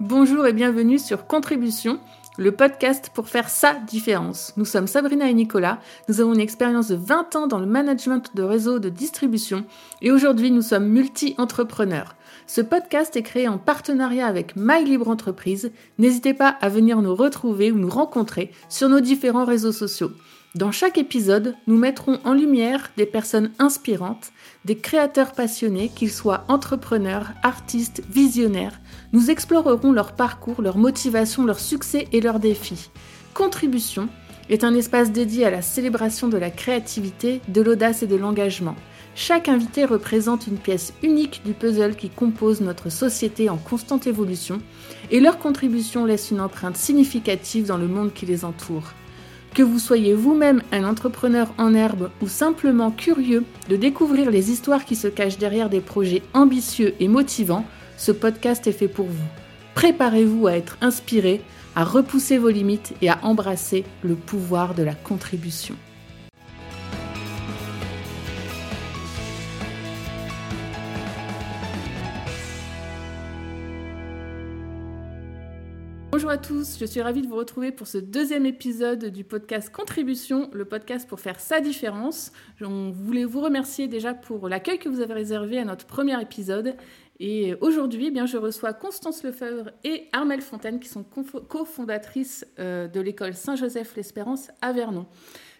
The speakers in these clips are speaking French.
Bonjour et bienvenue sur Contribution, le podcast pour faire sa différence. Nous sommes Sabrina et Nicolas, nous avons une expérience de 20 ans dans le management de réseaux de distribution et aujourd'hui nous sommes multi-entrepreneurs. Ce podcast est créé en partenariat avec My Libre Entreprise. N'hésitez pas à venir nous retrouver ou nous rencontrer sur nos différents réseaux sociaux. Dans chaque épisode, nous mettrons en lumière des personnes inspirantes, des créateurs passionnés, qu'ils soient entrepreneurs, artistes, visionnaires. Nous explorerons leur parcours, leur motivation, leurs succès et leurs défis. Contribution est un espace dédié à la célébration de la créativité, de l'audace et de l'engagement. Chaque invité représente une pièce unique du puzzle qui compose notre société en constante évolution et leur contribution laisse une empreinte significative dans le monde qui les entoure. Que vous soyez vous-même un entrepreneur en herbe ou simplement curieux de découvrir les histoires qui se cachent derrière des projets ambitieux et motivants, ce podcast est fait pour vous. Préparez-vous à être inspiré, à repousser vos limites et à embrasser le pouvoir de la contribution. Bonjour à tous, je suis ravie de vous retrouver pour ce deuxième épisode du podcast Contribution, le podcast pour faire sa différence. On voulait vous remercier déjà pour l'accueil que vous avez réservé à notre premier épisode. Et aujourd'hui, eh bien, je reçois Constance Lefebvre et Armelle Fontaine, qui sont cofondatrices euh, de l'école Saint-Joseph-l'Espérance à Vernon.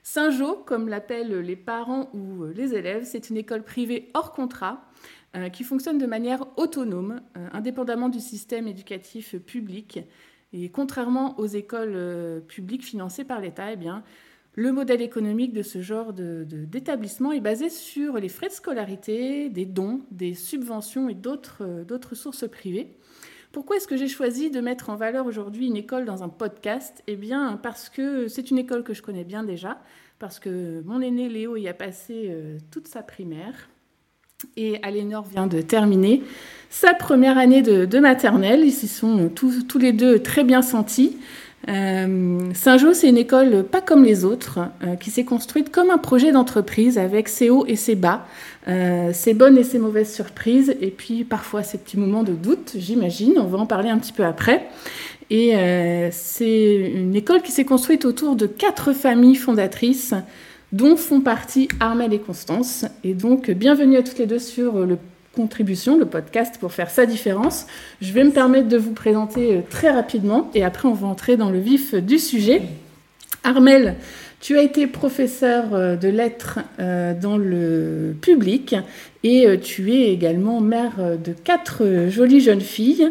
Saint-Jo, comme l'appellent les parents ou euh, les élèves, c'est une école privée hors contrat euh, qui fonctionne de manière autonome, indépendamment du système éducatif public. Et contrairement aux écoles euh, publiques financées par l'État, eh le modèle économique de ce genre d'établissement est basé sur les frais de scolarité, des dons, des subventions et euh, d'autres sources privées. Pourquoi est-ce que j'ai choisi de mettre en valeur aujourd'hui une école dans un podcast? Eh bien, parce que c'est une école que je connais bien déjà, parce que mon aîné Léo y a passé euh, toute sa primaire, et Alénor vient de terminer sa première année de, maternelle. Ils s'y sont tous, tous, les deux très bien sentis. Euh, Saint-Jo, c'est une école pas comme les autres, euh, qui s'est construite comme un projet d'entreprise avec ses hauts et ses bas, euh, ses bonnes et ses mauvaises surprises, et puis parfois ces petits moments de doute, j'imagine. On va en parler un petit peu après. Et c'est une école qui s'est construite autour de quatre familles fondatrices dont font partie Armel et Constance. Et donc, bienvenue à toutes les deux sur le Contribution, le podcast pour faire sa différence. Je vais me permettre de vous présenter euh, très rapidement et après on va entrer dans le vif du sujet. Armel, tu as été professeur euh, de lettres euh, dans le public et euh, tu es également mère euh, de quatre euh, jolies jeunes filles.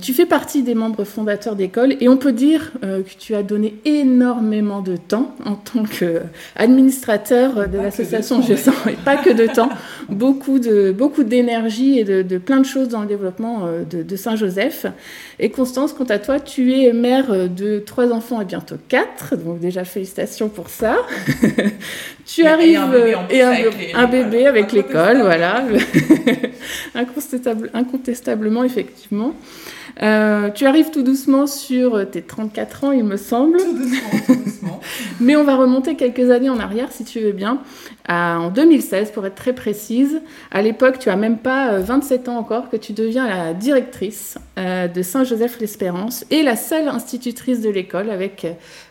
tu fais partie des membres fondateurs d'école et on peut dire que tu as donné énormément de temps en tant qu'administrateur de l'association Je sens, et pas que de temps, beaucoup de beaucoup d'énergie et de, plein de choses dans le développement de, Saint-Joseph. Et Constance, quant à toi, tu es mère de trois enfants et bintôt quatre, donc déjà félicitations pour ça. tu arrives et un bébé avec l'école voilà, incontestablement, effectivement. Euh, tu arrives tout doucement sur tes 34 ans, il me semble. Tout doucement, tout doucement. Mais on va remonter quelques années en arrière, si tu veux bien, en 2016, pour être très précise. À l'époque, tu as même pas 27 euh, ans encore que tu deviens la directrice euh, de Saint-Joseph-l'Espérance et la seule institutrice de l'école avec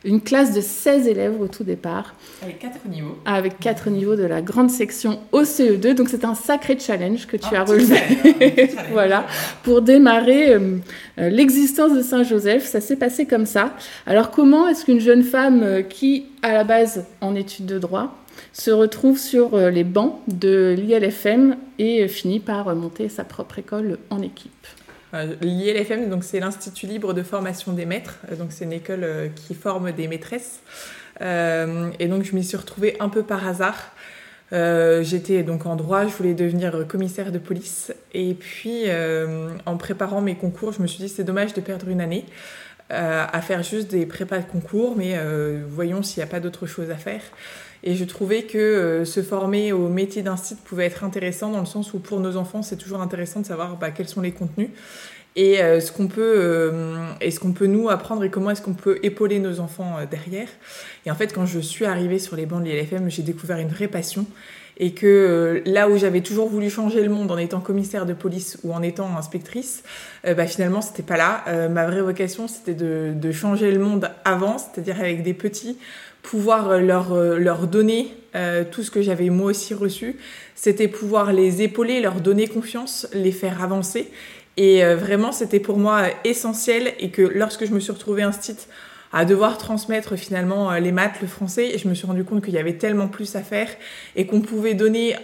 une classe de 16 élèves au tout départ. Avec quatre niveaux. Avec quatre niveaux de la grande section OCE2. Donc c'est un sacré challenge que tu ah, as relevé. voilà, pour démarrer euh, l'existence de Saint-Joseph, ça s'est passé comme ça. Alors comment est-ce qu'une jeune femme euh, qui, à la base, en études de droit, se retrouve sur euh, les bancs de l'ILFM et finit par monter sa propre école en équipe L'ILFM, donc c'est l'Institut libre de formation des maîtres, donc c'est une école qui forme des maîtresses. et donc je m'y suis retrouvée un peu par hasard. Euh, j'étais donc en droit, je voulais devenir commissaire de police. Et puis, euh, en préparant mes concours, je me suis dit c'est dommage de perdre une année euh, à faire juste des prépas de concours, mais voyons s'il n'y a pas d'autre chose à faire. Et je trouvais que se former au métier d'un site pouvait être intéressant dans le sens où pour nos enfants, c'est toujours intéressant de savoir bah, quels sont les contenus et ce qu'on peut et ce qu'on peut nous apprendre et comment est-ce qu'on peut épauler nos enfants derrière et en fait, quand je suis arrivée sur les bancs de l'ILFM, j'ai découvert une vraie passion. Et que là où j'avais toujours voulu changer le monde en étant commissaire de police ou en étant inspectrice, bah, finalement c'était pas là. ma vraie vocation c'était de, de, changer le monde avant, c'est-à-dire avec des petits, pouvoir leur, leur donner tout ce que j'avais moi aussi reçu. C'était pouvoir les épauler, leur donner confiance, les faire avancer. Et vraiment, c'était pour moi essentiel et que lorsque je me suis retrouvée instite à devoir transmettre finalement euh, les maths, le français, et je me suis rendu compte qu'il y avait tellement plus à faire et qu'on pouvait donner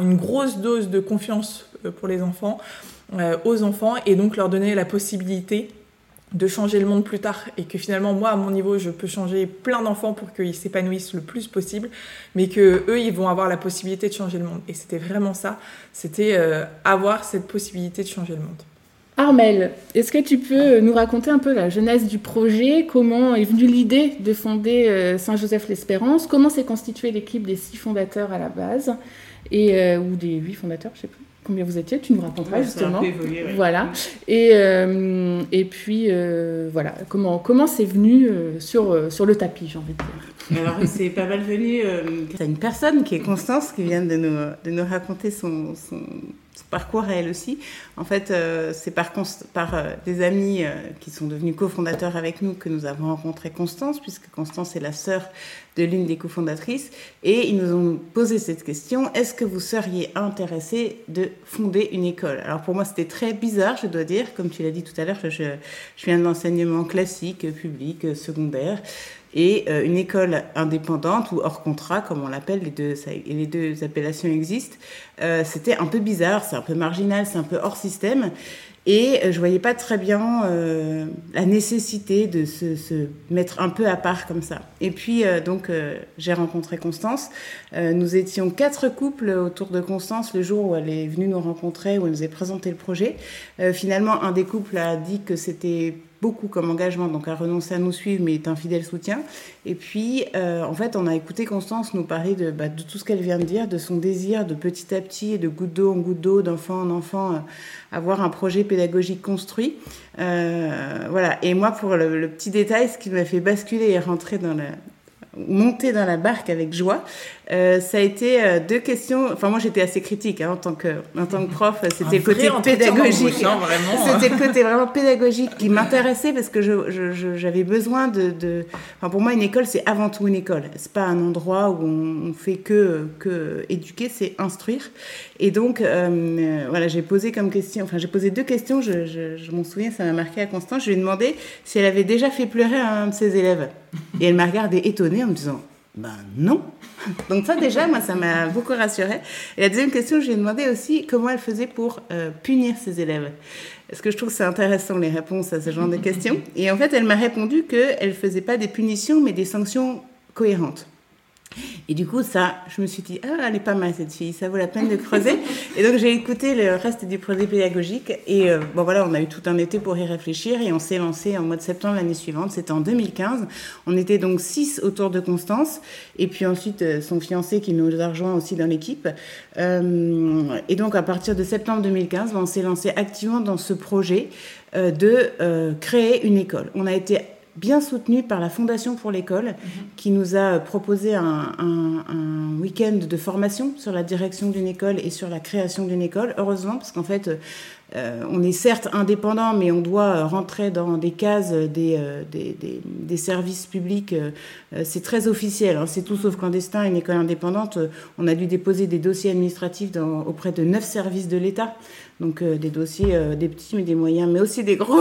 une grosse dose de confiance euh, pour les enfants, euh, aux enfants, et donc leur donner la possibilité de changer le monde plus tard. Et que finalement moi à mon niveau je peux changer plein d'enfants pour qu'ils s'épanouissent le plus possible mais que eux ils vont avoir la possibilité de changer le monde. Et c'était vraiment ça. C'était avoir cette possibilité de changer le monde Armel, est-ce que tu peux nous raconter un peu la genèse du projet? Comment est venue l'idée de fonder euh, Saint-Joseph-l'Espérance? Comment s'est constituée l'équipe des six fondateurs à la base? Et, euh, Ou des huit fondateurs, je ne sais plus combien vous étiez, tu nous raconteras justement. Voilà. Et, euh, et puis, voilà, comment, comment c'est venu sur, sur le tapis, j'ai envie de dire? Alors, c'est pas mal venu. C'est une personne qui est Constance qui vient de nous, de nous raconter son, son parcours à aussi. En fait, euh, c'est par, par euh, des amis euh, qui sont devenus cofondateurs avec nous que nous avons rencontré Constance, puisque Constance est la sœur de l'une des cofondatrices. Et ils nous ont posé cette question, est-ce que vous seriez intéressé de fonder une école? Alors pour moi, c'était très bizarre, je dois dire. Comme tu l'as dit tout à l'heure, je, je viens de l'enseignement classique, public, secondaire et euh, une école indépendante ou hors contrat, comme on l'appelle, les deux, les deux appellations existent. Euh, c'était un peu bizarre, c'est un peu marginal, c'est un peu hors système. Et euh, je voyais pas très bien la nécessité de se, mettre un peu à part comme ça. Et puis, donc, j'ai rencontré Constance. nous étions quatre couples autour de Constance le jour où elle est venue nous rencontrer, où elle nous a présenté le projet. finalement, un des couples a dit que c'était beaucoup comme engagement, donc a renoncé à nous suivre, mais est un fidèle soutien. Et puis, euh, en fait, on a écouté Constance nous parler de, bah, de tout ce qu'elle vient de dire, de son désir de petit à petit, de goutte d'eau en goutte d'eau, d'enfant en enfant, euh, avoir un projet pédagogique construit. Euh, voilà. Et moi, pour le, le, petit détail, ce qui m'a fait basculer et rentrer dans la, monter dans la barque avec joie. Euh, ça a été euh, deux questions. Enfin, moi, j'étais assez critique hein, en tant que en tant que prof. C'était le côté pédagogique. Hein, c'était le côté vraiment pédagogique qui m'intéressait parce que j'avais besoin de, de. Enfin, pour moi, une école, c'est avant tout une école. C'est pas un endroit où on, fait que que éduquer, c'est instruire. Et donc, euh, voilà, j'ai posé comme question. Enfin, j'ai posé deux questions. Je, je m'en souviens, ça m'a marqué à Constance. Je lui ai demandé si elle avait déjà fait pleurer un de ses élèves. Et elle m'a regardé étonnée en me disant ben non. Donc ça déjà, moi, ça m'a beaucoup rassurée. Et la deuxième question, je lui ai demandé aussi comment elle faisait pour euh, punir ses élèves. Est-ce que je trouve c'est intéressant les réponses à ce genre de questions? Et en fait, elle m'a répondu qu'elle ne faisait pas des punitions, mais des sanctions cohérentes. Et du coup, ça, je me suis dit, ah, elle est pas mal cette fille, ça vaut la peine de creuser. et donc, j'ai écouté le reste du projet pédagogique. Et euh, bon, voilà, on a eu tout un été pour y réfléchir et on s'est lancé en mois de septembre l'année suivante. C'était en 2015. On était donc six autour de Constance. Et puis ensuite, euh, son fiancé qui nous a rejoint aussi dans l'équipe. Euh, et donc, à partir de septembre 2015, on s'est lancé activement dans ce projet de créer une école. On a été bien soutenu par la Fondation pour l'école, mhm. qui nous a proposé un, week-end de formation sur la direction d'une école et sur la création d'une école. Heureusement, parce qu'en fait, euh, on est certes indépendant, mais on doit rentrer dans des cases des, euh, des, services publics. Euh, c'est très officiel, hein. c'est tout sauf clandestin. Une école indépendante, on a dû déposer des dossiers administratifs dans, auprès de neuf services de l'État. Donc des dossiers, des petits mais des moyens, mais aussi des gros.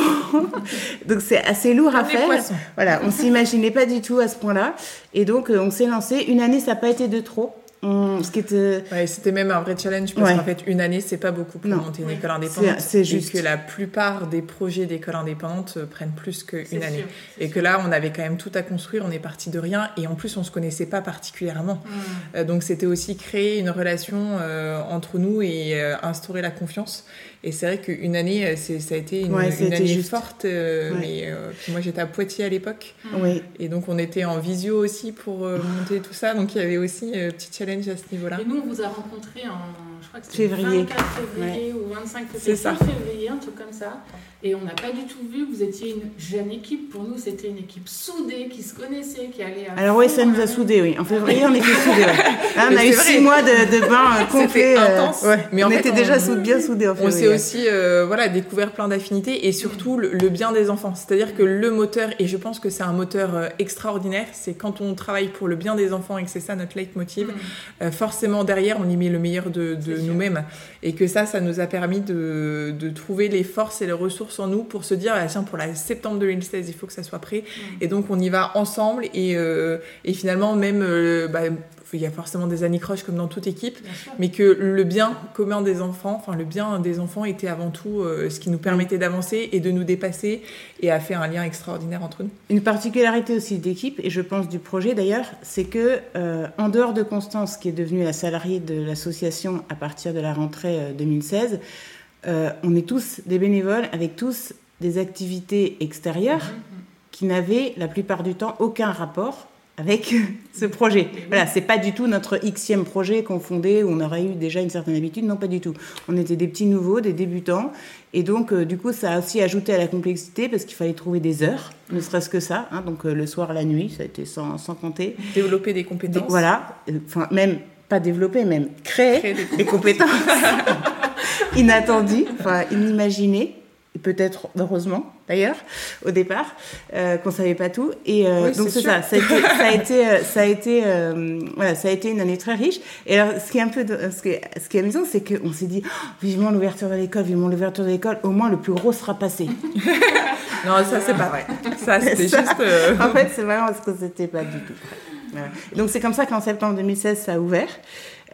donc c'est assez lourd à faire. Voilà, on s'imaginait pas du tout à ce point-là. Et donc on s'est lancé. Une année, ça n'a pas été de trop. Mmh, ce qui était... Ouais, c'était même un vrai challenge parce qu'en fait, une année, c'est pas beaucoup pour monter une école indépendante. C'est juste. Et que la plupart des projets d'école indépendante euh, prennent plus qu'une année. et que là, on avait quand même tout à construire, on est parti de rien et en plus, on se connaissait pas particulièrement. Mmh. Euh, donc, c'était aussi créer une relation euh, entre nous et instaurer la confiance. Et c'est vrai qu'une année, euh, ça a été une, année forte. Euh, mais euh, moi, j'étais à Poitiers à l'époque. Oui. Et donc, on était en visio aussi pour monter tout ça. Donc, il y avait aussi un petit challenge à ce niveau-là. Et nous, on vous a rencontré en je crois que c'était Février. 24 février ou 25 février, C'est ça. février, un truc comme ça. Et on n'a pas du tout vu que vous étiez une jeune équipe. Pour nous, c'était une équipe soudée, qui se connaissait, qui allait à Alors oui, ça nous a soudés, oui. En février, on était soudés. ouais. Hein, on a eu six mois de, de bain euh, complet. Euh, intense. ouais. Mais en on fait, était on- déjà bien soudés en On février. s'est aussi euh, voilà, découvert plein d'affinités et surtout le, le bien des enfants. C'est-à-dire que le moteur, et je pense que c'est un moteur extraordinaire, c'est quand on travaille pour le bien des enfants et que c'est ça notre leitmotiv, Mm. euh, forcément derrière on y met le meilleur de, de Nous-mêmes. Et que ça, ça nous a permis de, de trouver les forces et les ressources en nous pour se dire, ah, tiens, pour la septembre 2016, il faut que ça soit prêt. Et donc on y va ensemble et, euh, et finalement même, euh, bah, il y a forcément des anicroches comme dans toute équipe, mais que le bien commun des enfants, enfin le bien des enfants était avant tout euh, ce qui nous permettait d'avancer et de nous dépasser et a fait un lien extraordinaire entre nous. Une particularité aussi d'équipe, et je pense du projet d'ailleurs, c'est que euh, en dehors de Constance, qui est devenue la salariée de l'association à partir de la rentrée euh, 2016, euh, on est tous des bénévoles avec tous des activités extérieures qui n'avaient la plupart du temps aucun rapport avec ce projet. Voilà, c'est pas du tout notre xème projet qu'on fondait où on aurait eu déjà une certaine habitude, non pas du tout. On était des petits nouveaux, des débutants, et donc euh, du coup ça a aussi ajouté à la complexité parce qu'il fallait trouver des heures, ne serait-ce que ça, hein, donc euh, le soir, la nuit, ça a été sans, sans compter. Développer des Des- compétences. voilà, euh, enfin même pas développer, même créer, Créer des des compétences inattendues, enfin inimaginées, et peut-être heureusement d'ailleurs au départ euh, qu'on savait pas tout. Et euh, Oui, donc c'est ça, ça a été, ça a été, euh, ça a été, euh, voilà, ça a été une année très riche. Et alors ce qui est un peu, de- ce qui est, ce qui est amusant, c'est qu'on s'est dit Oh, vivement l'ouverture de l'école, vivement l'ouverture de l'école, au moins le plus gros sera passé. Non, ça c'est pas vrai. Ça c'était juste. en fait, c'est vraiment parce que c'était pas du tout. Voilà. Donc c'est comme ça qu'en septembre 2016, ça a ouvert.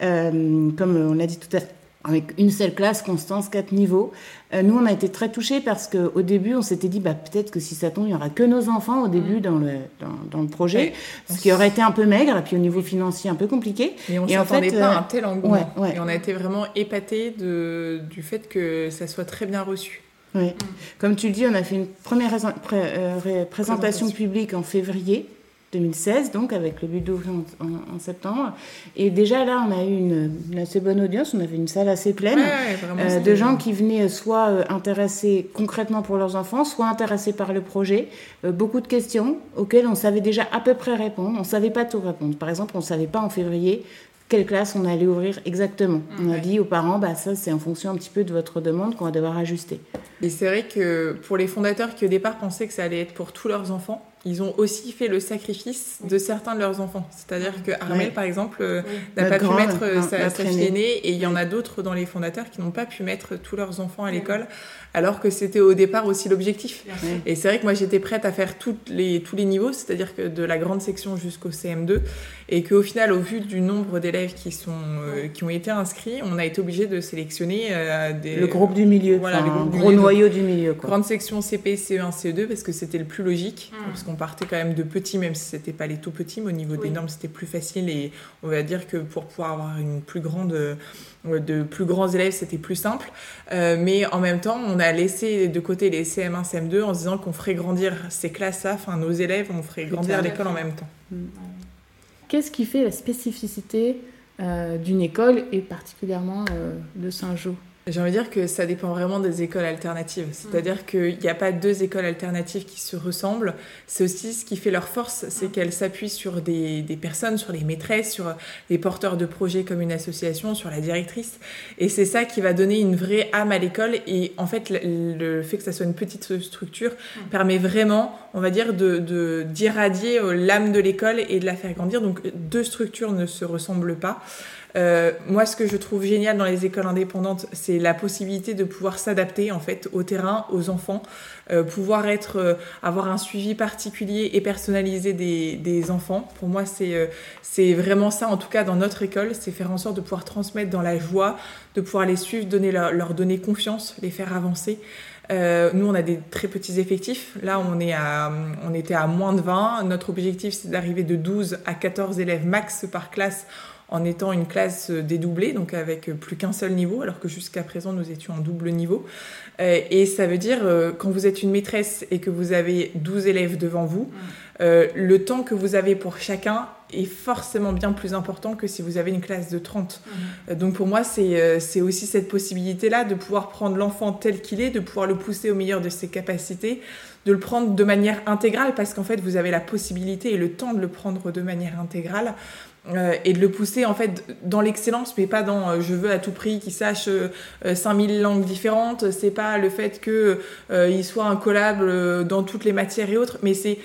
Comme on l'a dit tout à l'heure, avec une seule classe, Constance, quatre niveaux. Euh, nous, on a été très touchés parce qu'au début, on s'était dit, bah, peut-être que si ça tombe, il n'y aura que nos enfants au début dans, le, dans, dans le projet, Oui. ce qui aurait été un peu maigre, et puis au niveau financier, un peu compliqué. Mais on Et en s'attendait fait, pas euh, à un tel engouement. ouais, ouais. Et on a été vraiment épatés de, du fait que ça soit très bien reçu. Oui. Comme tu le dis, on a fait une première pré- euh, ré- présentation Présentation. publique en février 2016, donc avec le but d'ouvrir en, en- en septembre. Et déjà là, on a eu une, une assez bonne audience, on avait une salle assez pleine. Ouais, ouais, vraiment, euh, de gens qui venaient soit euh, intéressés concrètement pour leurs enfants, soit intéressés par le projet. Euh, beaucoup de questions auxquelles on savait déjà à peu près répondre. On ne savait pas tout répondre. Par exemple, on ne savait pas en février quelle classe on allait ouvrir exactement. On a dit aux parents, bah, ça c'est en fonction un petit peu de votre demande qu'on va devoir ajuster. Et c'est vrai que pour les fondateurs qui au départ pensaient que ça allait être pour tous leurs enfants, ils ont aussi fait le sacrifice de certains de leurs enfants. C'est-à-dire que Armel, Ouais. par exemple, euh, Oui. n'a pas pu mettre euh, non, sa, sa fille aînée, et il y en a d'autres dans les fondateurs qui n'ont pas pu mettre tous leurs enfants à l'école, alors que c'était au départ aussi l'objectif. Ouais. Et c'est vrai que moi j'étais prête à faire toutes les, tous les niveaux, c'est-à-dire que de la grande section jusqu'au CM2, et qu'au final, au vu du nombre d'élèves qui, sont, euh, qui ont été inscrits, on a été obligé de sélectionner euh, des, Le groupe du milieu, Voilà, enfin, le groupe un du gros milieu. noyau du milieu. Quoi. grande section CP, CE1, CE2 parce que c'était le plus logique, Mm. parce qu'on partait quand même de petits, même si c'était pas les tout petits, mais au niveau Oui. des normes c'était plus facile et on va dire que pour pouvoir avoir une plus grande, euh, de plus grands élèves c'était plus simple. Euh, mais en même temps, on a laissé de côté les CM1, CM2 en se disant qu'on ferait grandir ces classes-là, enfin nos élèves, on ferait grandir l'école en même temps. Qu'est-ce qui fait la spécificité euh, d'une école et particulièrement euh, de Saint-Jean? J'ai envie de dire que ça dépend vraiment des écoles alternatives. C'est-à-dire qu'il n'y a pas deux écoles alternatives qui se ressemblent. C'est aussi ce qui fait leur force, c'est qu'elles s'appuient sur des, des personnes, sur les maîtresses, sur les porteurs de projets comme une association, sur la directrice. Et c'est ça qui va donner une vraie âme à l'école. Et en fait, le, le fait que ça soit une petite structure permet vraiment, on va dire, de de- d'irradier euh, l'âme de l'école et de la faire grandir. Donc deux structures ne se ressemblent pas. Euh, moi, ce que je trouve génial dans les écoles indépendantes, c'est la possibilité de pouvoir s'adapter en fait au terrain, aux enfants, euh, pouvoir être, euh, avoir un suivi particulier et personnalisé des, enfants. Pour moi, c'est c'est vraiment ça, en tout cas dans notre école, c'est faire en sorte de pouvoir transmettre dans la joie, de pouvoir les suivre, donner leur, donner confiance, les faire avancer. Nous, on a des très petits effectifs. Là, on, est à, on était à moins de 20. Notre objectif, c'est d'arriver de 12 à 14 élèves max par classe en étant une classe dédoublée, donc avec plus qu'un seul niveau, alors que jusqu'à présent, nous étions en double niveau. Euh, et ça veut dire, euh, quand vous êtes une maîtresse et que vous avez 12 élèves devant vous, euh, le temps que vous avez pour chacun est forcément bien plus important que si vous avez une classe de 30. Mhm. Donc pour moi, c'est aussi cette possibilité-là de pouvoir prendre l'enfant tel qu'il est, de pouvoir le pousser au meilleur de ses capacités, de le prendre de manière intégrale parce qu'en fait vous avez la possibilité et le temps de le prendre de manière intégrale euh, et de le pousser en fait dans l'excellence mais pas dans euh, je veux à tout prix qu'il sache 5000 euh, langues différentes. C'est pas le fait que il soit incollable dans toutes les matières et autres mais c'est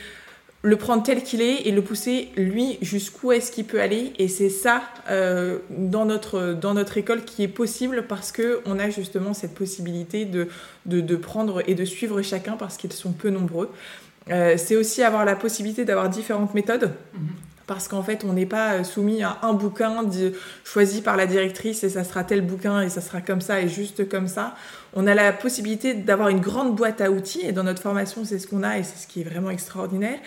le prendre tel qu'il est et le pousser lui jusqu'où est-ce qu'il peut aller. Et c'est ça dans notre dans notre école qui est possible parce que on a justement cette possibilité de de, de prendre et de suivre chacun parce qu'ils sont peu nombreux. C'est aussi avoir la possibilité d'avoir différentes méthodes. Mm-hmm parce qu'en fait, on n'est pas euh, soumis à un bouquin choisi par la directrice et ça sera tel bouquin et ça sera comme ça et juste comme ça. On a la possibilité d'avoir une grande boîte à outils et dans notre formation, c'est ce qu'on a et c'est ce qui est vraiment extraordinaire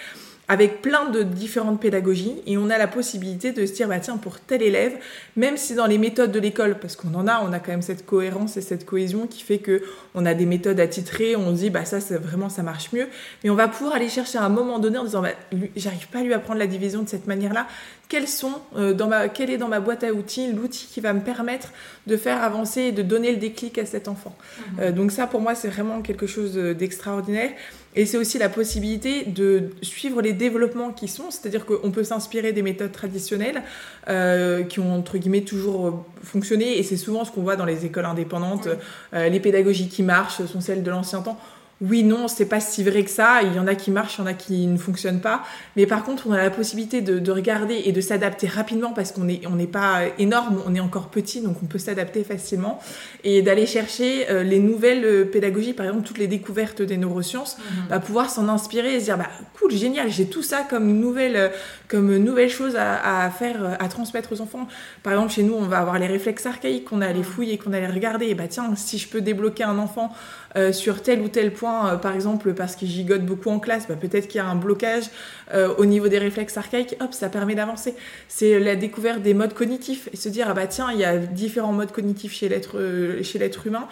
avec plein de différentes pédagogies et on a la possibilité de se dire bah tiens pour tel élève même si dans les méthodes de l'école parce qu'on en a on a quand même cette cohérence et cette cohésion qui fait que on a des méthodes attitrées on dit bah ça c'est vraiment ça marche mieux. Mais on va pouvoir aller chercher à un moment donné en disant bah, j'arrive pas à lui apprendre la division de cette manière là quels sont euh, dans ma quel est dans ma boîte à outils l'outil qui va me permettre de faire avancer et de donner le déclic à cet enfant. Mmh. euh, donc ça pour moi c'est vraiment quelque chose d'extraordinaire. Et c'est aussi la possibilité de suivre les développements qui sont, c'est-à-dire qu'on peut s'inspirer des méthodes traditionnelles euh, qui ont entre guillemets toujours fonctionné, et c'est souvent ce qu'on voit dans les écoles indépendantes. Les pédagogies qui marchent sont celles de l'ancien temps oui, non, c'est pas si vrai que ça. Il y en a qui marchent, il y en a qui ne fonctionnent pas. Mais par contre, on a la possibilité de, regarder et de s'adapter rapidement parce qu'on n'est on n'est pas énorme, on est encore petit, donc on peut s'adapter facilement et d'aller chercher euh, les nouvelles euh, pédagogies, par exemple toutes les découvertes des neurosciences, mhm. bah, pouvoir s'en inspirer et se dire bah cool, génial, j'ai tout ça comme nouvelle euh, comme nouvelle chose à, faire, à transmettre aux enfants. Par exemple, chez nous, on va avoir les réflexes archaïques qu'on a les mhm. fouiller et qu'on a les regarder. Et bah tiens, si je peux débloquer un enfant euh, sur tel ou tel point, euh, par exemple parce qu'il gigote beaucoup en classe, bah, peut-être qu'il y a un blocage euh, au niveau des réflexes archaïques, hop, ça permet d'avancer. C'est la découverte des modes cognitifs et se dire, ah bah tiens, il y a différents modes cognitifs chez l'être, humain.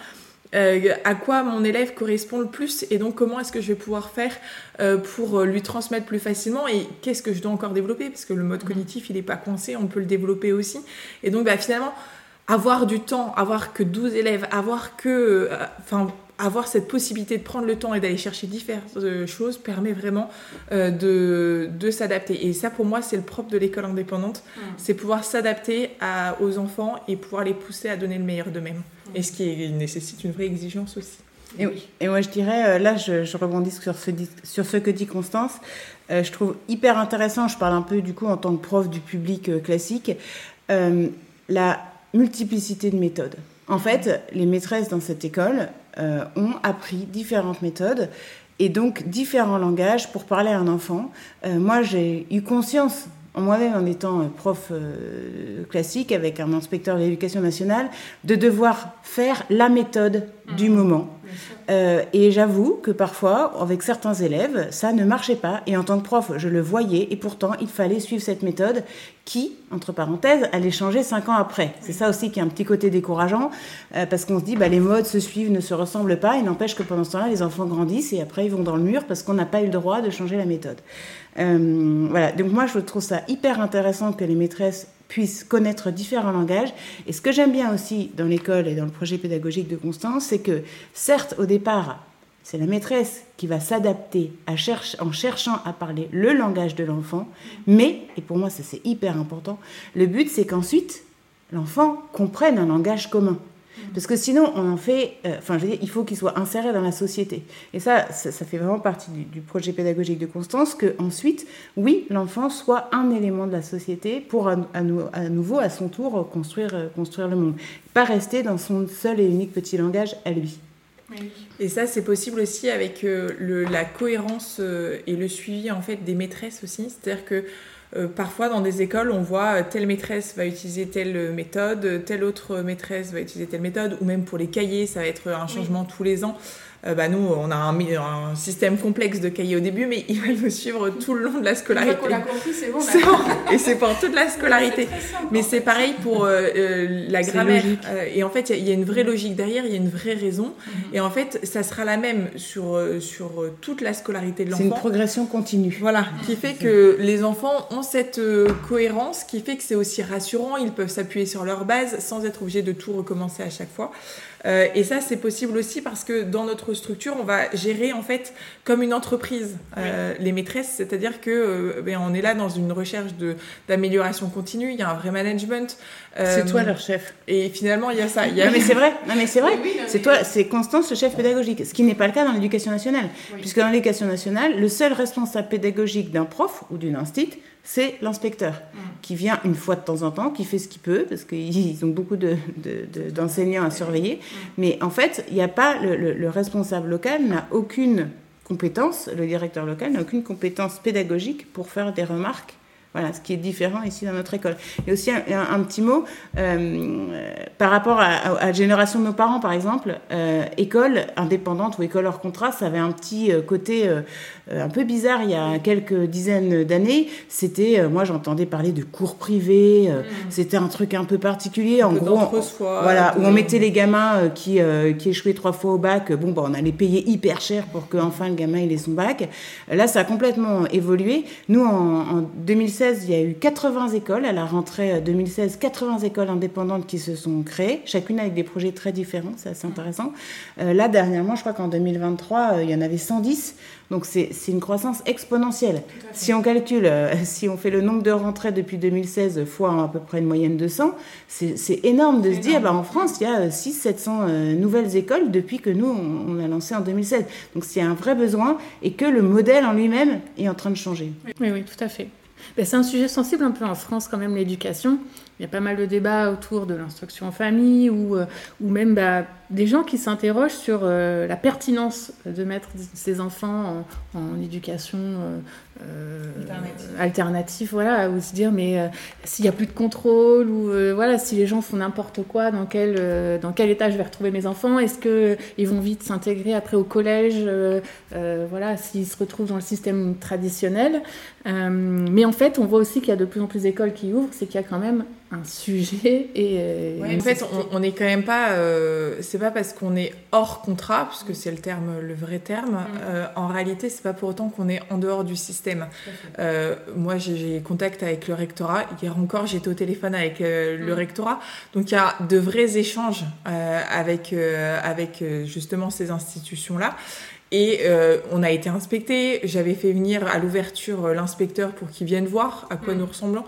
à quoi mon élève correspond le plus et donc comment est-ce que je vais pouvoir faire pour lui transmettre plus facilement et qu'est-ce que je dois encore développer? Parce que le mode mmh. cognitif il n'est pas coincé, on peut le développer aussi. Et donc bah, finalement, avoir du temps, avoir que 12 élèves, avoir que... Enfin, avoir cette possibilité de prendre le temps et d'aller chercher différentes euh, choses permet vraiment euh, de, de s'adapter. Et ça, pour moi, c'est le propre de l'école indépendante, mmh. c'est pouvoir s'adapter aux enfants et pouvoir les pousser à donner le meilleur d'eux-mêmes. Mmh. Et ce qui nécessite une vraie exigence aussi. Et, et moi, je dirais, euh, là, je, je, rebondis sur ce, sur ce que dit Constance. je trouve hyper intéressant, je parle un peu du coup en tant que prof du public classique, la multiplicité de méthodes. En fait, les maîtresses dans cette école euh, ont appris différentes méthodes et donc différents langages pour parler à un enfant. Euh, moi, j'ai eu conscience moi-même en étant prof euh, classique avec un inspecteur de l'éducation nationale, de devoir faire la méthode du mmh. moment. Euh, et j'avoue que parfois, avec certains élèves, ça ne marchait pas. Et en tant que prof, je le voyais. Et pourtant, il fallait suivre cette méthode qui, entre parenthèses, allait changer cinq ans après. C'est ça aussi qui est un petit côté décourageant, euh, parce qu'on se dit, bah, les modes se suivent, ne se ressemblent pas. Et n'empêche que pendant ce temps-là, les enfants grandissent et après, ils vont dans le mur parce qu'on n'a pas eu le droit de changer la méthode. Euh, voilà. Donc moi, je trouve ça hyper intéressant que les maîtresses puissent connaître différents langages. Et ce que j'aime bien aussi dans l'école et dans le projet pédagogique de Constance, c'est que certes, au départ, c'est la maîtresse qui va s'adapter en cherchant à parler le langage de l'enfant, mais, et pour moi ça c'est hyper important, le but c'est qu'ensuite l'enfant comprenne un langage commun. Parce que sinon, on en fait. Euh, enfin, je veux dire, il faut qu'il soit inséré dans la société. Et ça, ça, fait vraiment partie du, projet pédagogique de Constance, que ensuite, oui, l'enfant soit un élément de la société pour à, nouveau, à son tour, construire, euh, construire le monde. Pas rester dans son seul et unique petit langage à lui. Et ça, c'est possible aussi avec euh, le, la cohérence et le suivi en fait des maîtresses aussi. C'est-à-dire que euh, parfois, dans des écoles, on voit euh, telle maîtresse va utiliser telle méthode, telle autre maîtresse va utiliser telle méthode, ou même pour les cahiers, ça va être un changement tous les ans. Euh, bah, nous, on a un, un, système complexe de cahiers au début, mais il va nous suivre tout le long de la scolarité. Une fois qu'on l'a compris, c'est bon. Et c'est pour toute la scolarité. mais c'est pareil pour euh, euh, la grammaire. et en fait, il y, a une vraie logique derrière, il y a une vraie raison. Mhm. Et en fait, ça sera la même sur, sur toute la scolarité de l'enfant. C'est une progression continue. Voilà, qui fait que les enfants ont cette cohérence, qui fait que c'est aussi rassurant, ils peuvent s'appuyer sur leur base sans être obligés de tout recommencer à chaque fois. Euh, et ça, c'est possible aussi parce que dans notre structure, on va gérer en fait comme une entreprise euh, les maîtresses, c'est-à-dire que euh, ben, on est là dans une recherche de d'amélioration continue. Il y a un vrai management. c'est toi leur chef. Et finalement, il y a ça. Il y a... mais c'est vrai. Non, mais c'est vrai. c'est toi, c'est Constance, le chef pédagogique. Ce qui n'est pas le cas dans l'éducation nationale, puisque dans l'éducation nationale, le seul responsable pédagogique d'un prof ou d'une institut c'est l'inspecteur mm. qui vient une fois de temps en temps, qui fait ce qu'il peut, parce qu'ils ont beaucoup d'enseignants de, à surveiller. Mm. Mais en fait, il n'y a pas le, responsable local n'a aucune compétence, le directeur local n'a aucune compétence pédagogique pour faire des remarques voilà, ce qui est différent ici dans notre école. Et aussi un, petit mot euh, par rapport à, la génération de nos parents, par exemple, euh, école indépendante ou école hors contrat, ça avait un petit euh, côté un peu bizarre il y a quelques dizaines d'années. C'était, moi j'entendais parler de cours privés, mm. c'était un truc un peu particulier. en gros, voilà, où on mettait les gamins qui, qui échouaient trois fois au bac, bon, bah, on allait payer hyper cher pour qu'enfin le gamin il ait son bac. Là, ça a complètement évolué. Nous, en, en 2016, il y a eu 80 écoles. À la rentrée 2016, euh, 80 écoles indépendantes qui se sont créées, chacune avec des projets très différents. C'est assez intéressant. Euh, là, dernièrement, je crois qu'en 2023, euh, il y en avait 110. Donc, c'est une croissance exponentielle. Si on calcule, si on fait le nombre de rentrées depuis 2016 fois à peu près une moyenne de 100, c'est énorme de se dire, bah, en France, il y a 600-700 nouvelles écoles depuis que nous, on, a lancé en 2016. Donc, c'est un vrai besoin et que le modèle en lui-même est en train de changer. Oui, oui, tout à fait. Ben, c'est un sujet sensible un peu en France quand même, l'éducation. Il y a pas mal de débats autour de l'instruction en famille ou, euh, ou même bah, des gens qui s'interrogent sur euh, la pertinence de mettre ses enfants en, éducation euh, alternative. voilà, ou se dire mais s'il n'y a plus de contrôle ou voilà, si les gens font n'importe quoi, dans quel, dans quel état je vais retrouver mes enfants? Est-ce qu'ils vont vite s'intégrer après au collège Voilà, s'ils se retrouvent dans le système traditionnel? mais en fait, on voit aussi qu'il y a de plus en plus d'écoles qui ouvrent, c'est qu'il y a quand même un sujet et euh, en fait on n'est quand même pas euh, c'est pas parce qu'on est hors contrat puisque c'est le terme le vrai terme mm. euh, en réalité c'est pas pour autant qu'on est en dehors du système moi j'ai contact avec le rectorat hier encore j'étais au téléphone avec le mm. rectorat donc il y a de vrais échanges avec avec justement ces institutions là et on a été inspecté. J'avais fait venir à l'ouverture l'inspecteur pour qu'il vienne voir à quoi mm. nous ressemblons.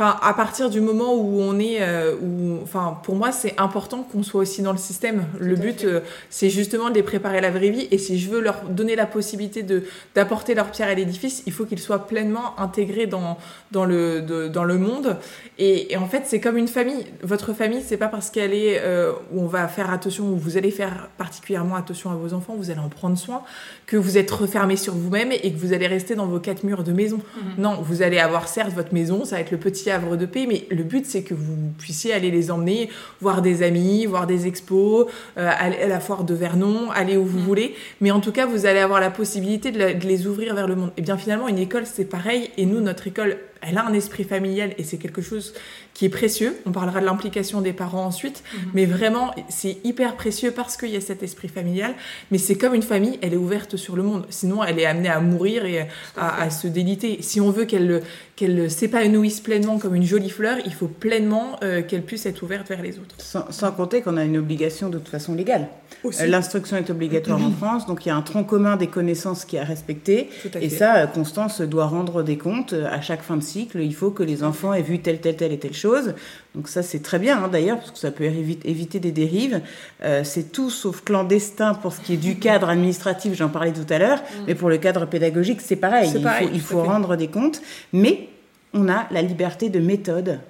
Enfin, à partir du moment où on est, euh, où, enfin, pour moi, c'est important qu'on soit aussi dans le système. le but, euh, c'est justement de les préparer à la vraie vie. Et si je veux leur donner la possibilité de d'apporter leur pierre à l'édifice, il faut qu'ils soient pleinement intégrés dans dans le dans le monde. Et, en fait, c'est comme une famille. Votre famille, c'est pas parce qu'elle est euh, où on va faire attention, où vous allez faire particulièrement attention à vos enfants, vous allez en prendre soin, que vous êtes refermé sur vous-même et que vous allez rester dans vos quatre murs de maison. Mhm. Non, vous allez avoir certes votre maison, ça va être le petit havre de paix, mais le but c'est que vous puissiez aller les emmener, voir des amis, voir des expos, euh, aller à la foire de Vernon, aller où vous mm. voulez, mais en tout cas vous allez avoir la possibilité de, de les ouvrir vers le monde. Et bien finalement une école c'est pareil, et nous notre école elle a un esprit familial et c'est quelque chose qui est précieux. On parlera de l'implication des parents ensuite, mhm. mais vraiment, c'est hyper précieux parce qu'il y a cet esprit familial. Mais c'est comme une famille, elle est ouverte sur le monde. Sinon, elle est amenée à mourir et à, se déliter. Si on veut qu'elle qu'elle s'épanouisse pleinement comme une jolie fleur, il faut pleinement euh, qu'elle puisse être ouverte vers les autres. Sans, compter qu'on a une obligation de toute façon légale. Euh, l'instruction est obligatoire en France, donc il y a un tronc commun des connaissances qui est à respecter. et ça, euh, Constance doit rendre des comptes à chaque fin de cycle. Il faut que les enfants aient vu telle, telle, telle et telle chose donc ça, c'est très bien hein, d'ailleurs, parce que ça peut éviter des dérives. Euh, c'est tout sauf clandestin pour ce qui est du cadre administratif, j'en parlais tout à l'heure, mm. mais pour le cadre pédagogique, c'est pareil. Il faut, rendre des comptes, mais on a la liberté de méthode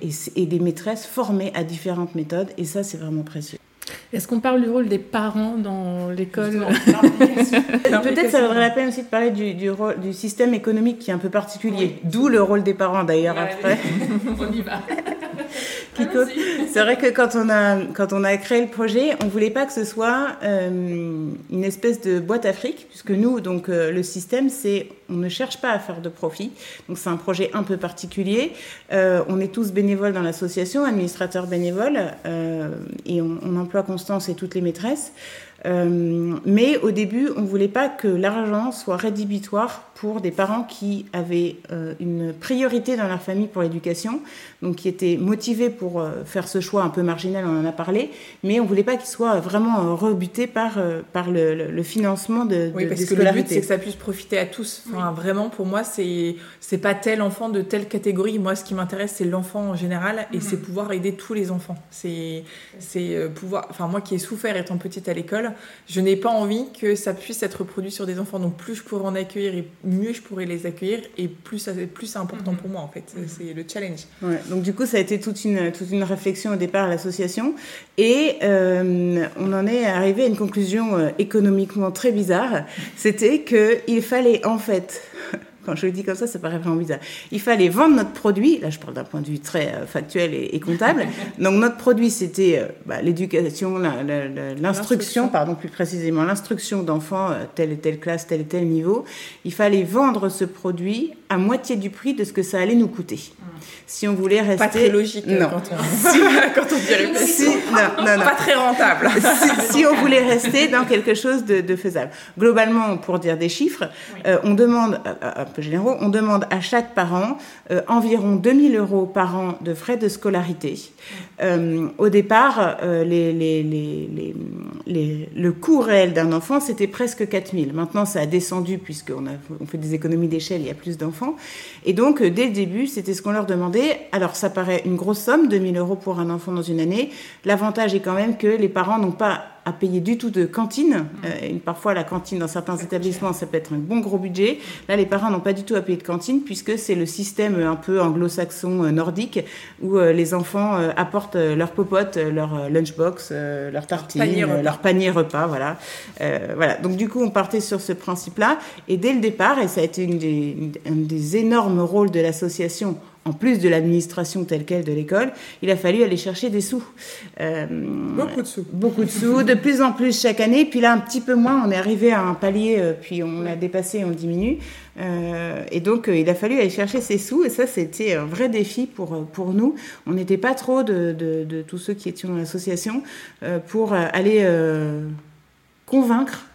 et, et des maîtresses formées à différentes méthodes, et ça, c'est vraiment précieux. Est-ce qu'on parle du rôle des parents dans l'école Peut-être ça vaudrait la peine aussi de parler du, du, rôle, du système économique qui est un peu particulier, d'où le rôle des parents d'ailleurs après. On y va. C'est vrai que quand on, a, quand on a créé le projet, on voulait pas que ce soit une espèce de boîte à fric, puisque nous, donc, le système, c'est on ne cherche pas à faire de profit. Donc c'est un projet un peu particulier. on est tous bénévoles dans l'association, administrateurs bénévoles, et on, on emploie Constance et toutes les maîtresses. Euh, mais au début, on ne voulait pas que l'argent soit rédhibitoire pour des parents qui avaient euh, une priorité dans leur famille pour l'éducation, donc qui étaient motivés pour euh, faire ce choix un peu marginal, on en a parlé, mais on ne voulait pas qu'ils soient vraiment rebutés par, par le, financement de, oui, parce que le but, c'est que ça puisse profiter à tous. Enfin, Vraiment, pour moi, c'est c'est pas tel enfant de telle catégorie. Moi, ce qui m'intéresse, c'est l'enfant en général, et c'est mhm. pouvoir aider tous les enfants. C'est pouvoir... Enfin, moi qui ai souffert étant petite à l'école, je n'ai pas envie que ça puisse être produit sur des enfants. Donc plus je pourrais en accueillir et mieux je pourrais les accueillir et plus, plus c'est important mhm. pour moi en fait. Mhm. C'est le challenge. donc du coup ça a été toute une, toute une réflexion au départ à l'association et euh, on en est arrivé à une conclusion euh, économiquement très bizarre. C'était qu'il fallait en fait quand je le dis comme ça, ça paraît vraiment bizarre. Il fallait vendre notre produit. Là, je parle d'un point de vue très euh, factuel et, comptable. Donc, notre produit, c'était euh, bah, l'éducation, l'instruction, pardon, plus précisément, l'instruction d'enfants, euh, telle et telle classe, tel et tel niveau. Il fallait vendre ce produit à moitié du prix de ce que ça allait nous coûter. Hmm. Si on voulait rester. Pas très logique non. quand on, quand on dirait si, non, non, non. Pas très rentable. si, on voulait rester dans quelque chose de, faisable. Globalement, pour dire des chiffres, on demande, peu généraux, on demande à chaque parent euh, environ 2000 euros par an de frais de scolarité. Euh, au départ, euh, les, les, les, le coût réel d'un enfant, c'était presque 4000. Maintenant, ça a descendu puisqu'on on fait des économies d'échelle, il y a plus d'enfants. Et donc, dès le début, c'était ce qu'on leur demandait. Alors, ça paraît une grosse somme, 2000 euros pour un enfant dans une année. L'avantage est quand même que les parents n'ont pas à payer du tout de cantine. Euh, parfois, la cantine dans certains établissements, ça peut être un bon gros budget. Là, les parents n'ont pas du tout à payer de cantine puisque c'est le système un peu anglo-saxon euh, nordique où euh, les enfants apportent leur popote, leur lunchbox, leur tartine, leur panier, repas. Voilà. voilà. Donc, du coup, on partait sur ce principe-là. Et dès le départ, et ça a été une des, un des énormes rôles de l'association en plus de l'administration telle qu'elle de l'école, il a fallu aller chercher des sous. Euh, beaucoup de sous. Beaucoup de sous, de plus en plus chaque année. Puis là, un petit peu moins, on est arrivé à un palier, euh, puis on l'a dépassé, on diminue. Euh, et donc, il a fallu aller chercher ces sous. Et ça, c'était un vrai défi pour, pour nous. On n'était pas trop de, de, de, tous ceux qui étaient dans l'association pour aller convaincre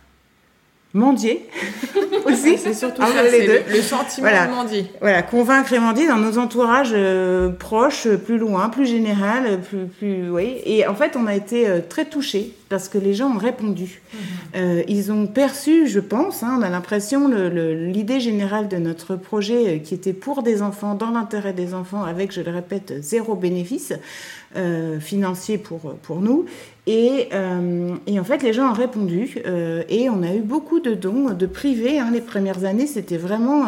mendier aussi. C'est surtout ah, ça, c'est le, sentiment de mendier. Voilà, convaincre et mendier dans nos entourages euh, proches, plus loin, plus général, plus, plus, oui. Et en fait, on a été euh, très touchés parce que les gens ont répondu. Mhm. Euh, ils ont perçu, je pense, hein, on a l'impression, l'idée générale de notre projet qui était pour des enfants, dans l'intérêt des enfants, avec, je le répète, zéro bénéfice financier pour, pour nous. Et, euh, et, en fait, les gens ont répondu euh, et on a eu beaucoup de dons de privés. Hein. Les premières années, c'était vraiment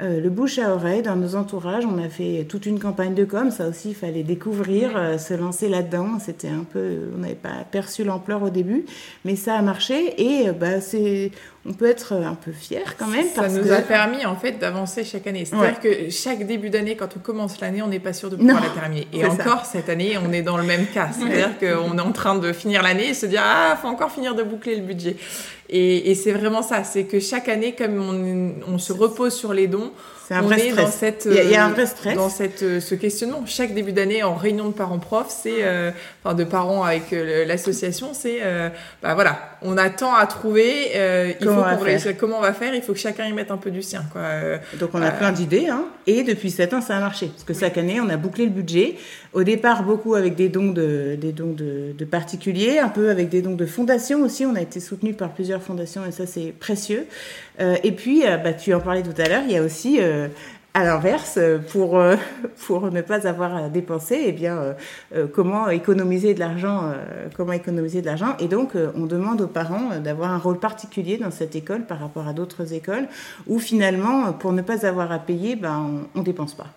euh, le bouche à oreille dans nos entourages. On a fait toute une campagne de com. Ça aussi, il fallait découvrir, euh, se lancer là-dedans. C'était un peu, on n'avait pas perçu l'ampleur au début, mais ça a marché et euh, bah c'est, on peut être un peu fier quand même. Ça nous a permis en fait d'avancer chaque année. C'est-à-dire que chaque début d'année, quand on commence l'année, on n'est pas sûr de pouvoir la terminer. Et encore cette année, on est dans le même cas. C'est-à-dire qu'on est en train de finir l'année et se dire ah, faut encore finir de boucler le budget. Et, c'est vraiment ça, c'est que chaque année, comme on, se repose sur les dons, un on vrai est stress. dans cette, il y, a, un vrai stress. dans cette, euh, ce questionnement. Chaque début d'année, en réunion de parents-profs, c'est, euh, enfin de parents avec euh, l'association, c'est, bah voilà, on attend à trouver, il comment, faut on comment on va faire, il faut que chacun y mette un peu du sien. Quoi. Donc on a plein d'idées, hein, et depuis 7 ans, ça a marché. Parce que chaque année, on a bouclé le budget. Au départ, beaucoup avec des dons de, des dons de, de particuliers, un peu avec des dons de fondations aussi. On a été soutenu par plusieurs fondations, et ça, c'est précieux. Et puis, bah, tu en parlais tout à l'heure, il y a aussi à l'inverse, pour, euh, pour ne pas avoir à dépenser, eh bien, euh, euh, comment économiser de l'argent, comment économiser de l'argent. Et donc, on demande aux parents d'avoir un rôle particulier dans cette école par rapport à d'autres écoles, où finalement, pour ne pas avoir à payer, ben, on ne dépense pas.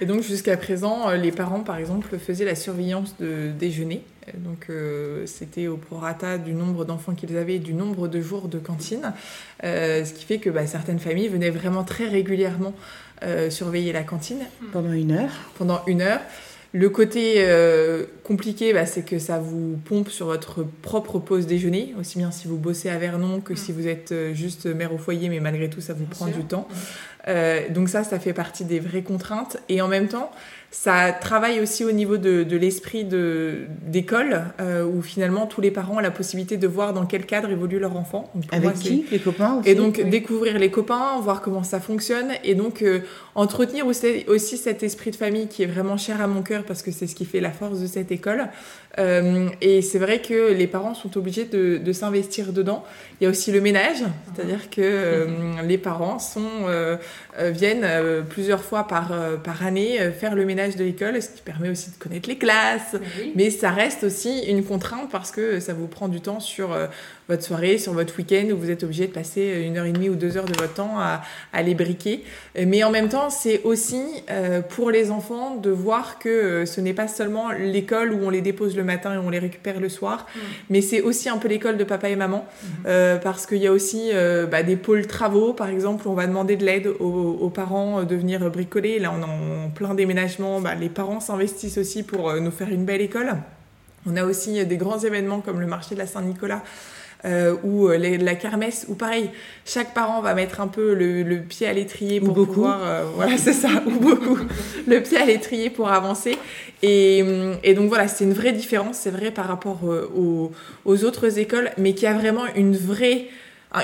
Et donc, jusqu'à présent, les parents, par exemple, faisaient la surveillance de déjeuner. Donc euh, c'était au prorata du nombre d'enfants qu'ils avaient et du nombre de jours de cantine. Euh, ce qui fait que bah, certaines familles venaient vraiment très régulièrement euh, surveiller la cantine. Pendant une heure. Pendant une heure. Le côté euh, compliqué, bah, c'est que ça vous pompe sur votre propre pause déjeuner, aussi bien si vous bossez à Vernon que si vous êtes juste mère au foyer, mais malgré tout, ça vous prend du temps. Euh, donc ça, ça fait partie des vraies contraintes. Et en même temps, ça travaille aussi au niveau de, de l'esprit d'école, euh, où finalement tous les parents ont la possibilité de voir dans quel cadre évolue leur enfant. Avec qui Les copains aussi Et donc découvrir les copains, voir comment ça fonctionne, et donc euh, entretenir aussi, aussi, cet esprit de famille qui est vraiment cher à mon cœur parce que c'est ce qui fait la force de cette école. Euh, et c'est vrai que les parents sont obligés de, de s'investir dedans. Il y a aussi le ménage, c'est-à-dire que euh, les parents sont, viennent plusieurs fois par, par année faire le ménage de l'école, ce qui permet aussi de connaître les classes. Mais ça reste aussi une contrainte parce que ça vous prend du temps sur votre soirée, sur votre week-end, où vous êtes obligé de passer une heure et demie ou deux heures de votre temps à, à les briquer. Mais en même temps, c'est aussi euh, pour les enfants de voir que euh, ce n'est pas seulement l'école où on les dépose le matin et on les récupère le soir, mmh. mais c'est aussi un peu l'école de papa et maman, mmh. euh, parce qu'il y a aussi euh, bah, des pôles travaux, par exemple, où on va demander de l'aide aux, aux, parents de venir bricoler. Là, on est en plein déménagement, bah, les parents s'investissent aussi pour nous faire une belle école. On a aussi des grands événements comme le marché de la Saint-Nicolas euh, ou euh, les, la kermesse, ou pareil, chaque parent va mettre un peu le, le pied à l'étrier pour pouvoir, euh, voilà, c'est ça, ou beaucoup, le pied à l'étrier pour avancer. Et, et donc voilà, c'est une vraie différence, c'est vrai par rapport euh, aux, aux, autres écoles, mais qui a vraiment une vraie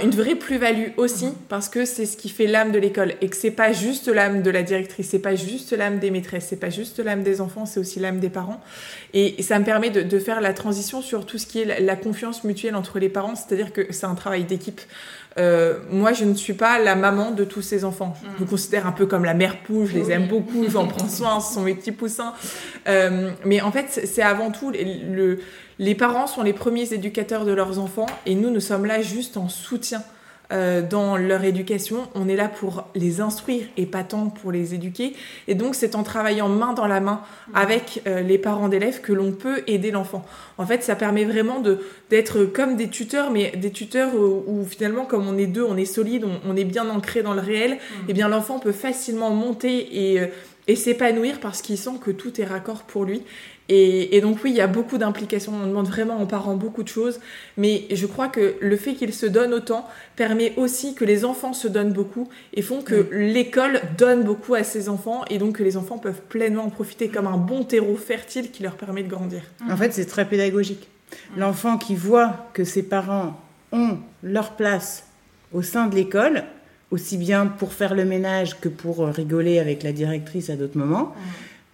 une vraie plus-value aussi parce que c'est ce qui fait l'âme de l'école et que c'est pas juste l'âme de la directrice, c'est pas juste l'âme des maîtresses, c'est pas juste l'âme des enfants, c'est aussi l'âme des parents. Et ça me permet de, de, faire la transition sur tout ce qui est la confiance mutuelle entre les parents, c'est-à-dire que c'est un travail d'équipe. Euh, moi, je ne suis pas la maman de tous ces enfants. Je me considère un peu comme la mère poule, je les aime beaucoup, j'en prends soin, ce sont mes petits poussins. Euh, mais en fait, c'est avant tout le, le les parents sont les premiers éducateurs de leurs enfants et nous, nous sommes là juste en soutien euh, dans leur éducation. On est là pour les instruire et pas tant pour les éduquer. Et donc, c'est en travaillant main dans la main avec euh, les parents d'élèves que l'on peut aider l'enfant. En fait, ça permet vraiment de d'être comme des tuteurs, mais des tuteurs où, où, finalement, comme on est deux, on est solide, on, on est bien ancré dans le réel. Mmh. Et eh bien, l'enfant peut facilement monter et euh, et s'épanouir parce qu'il sent que tout est raccord pour lui. Et, et, donc oui, il y a beaucoup d'implications, on demande vraiment aux parents beaucoup de choses, mais je crois que le fait qu'ils se donnent autant permet aussi que les enfants se donnent beaucoup et font que mmh. l'école donne beaucoup à ses enfants et donc que les enfants peuvent pleinement en profiter comme un bon terreau fertile qui leur permet de grandir. En fait, c'est très pédagogique. L'enfant qui voit que ses parents ont leur place au sein de l'école, aussi bien pour faire le ménage que pour rigoler avec la directrice à d'autres moments,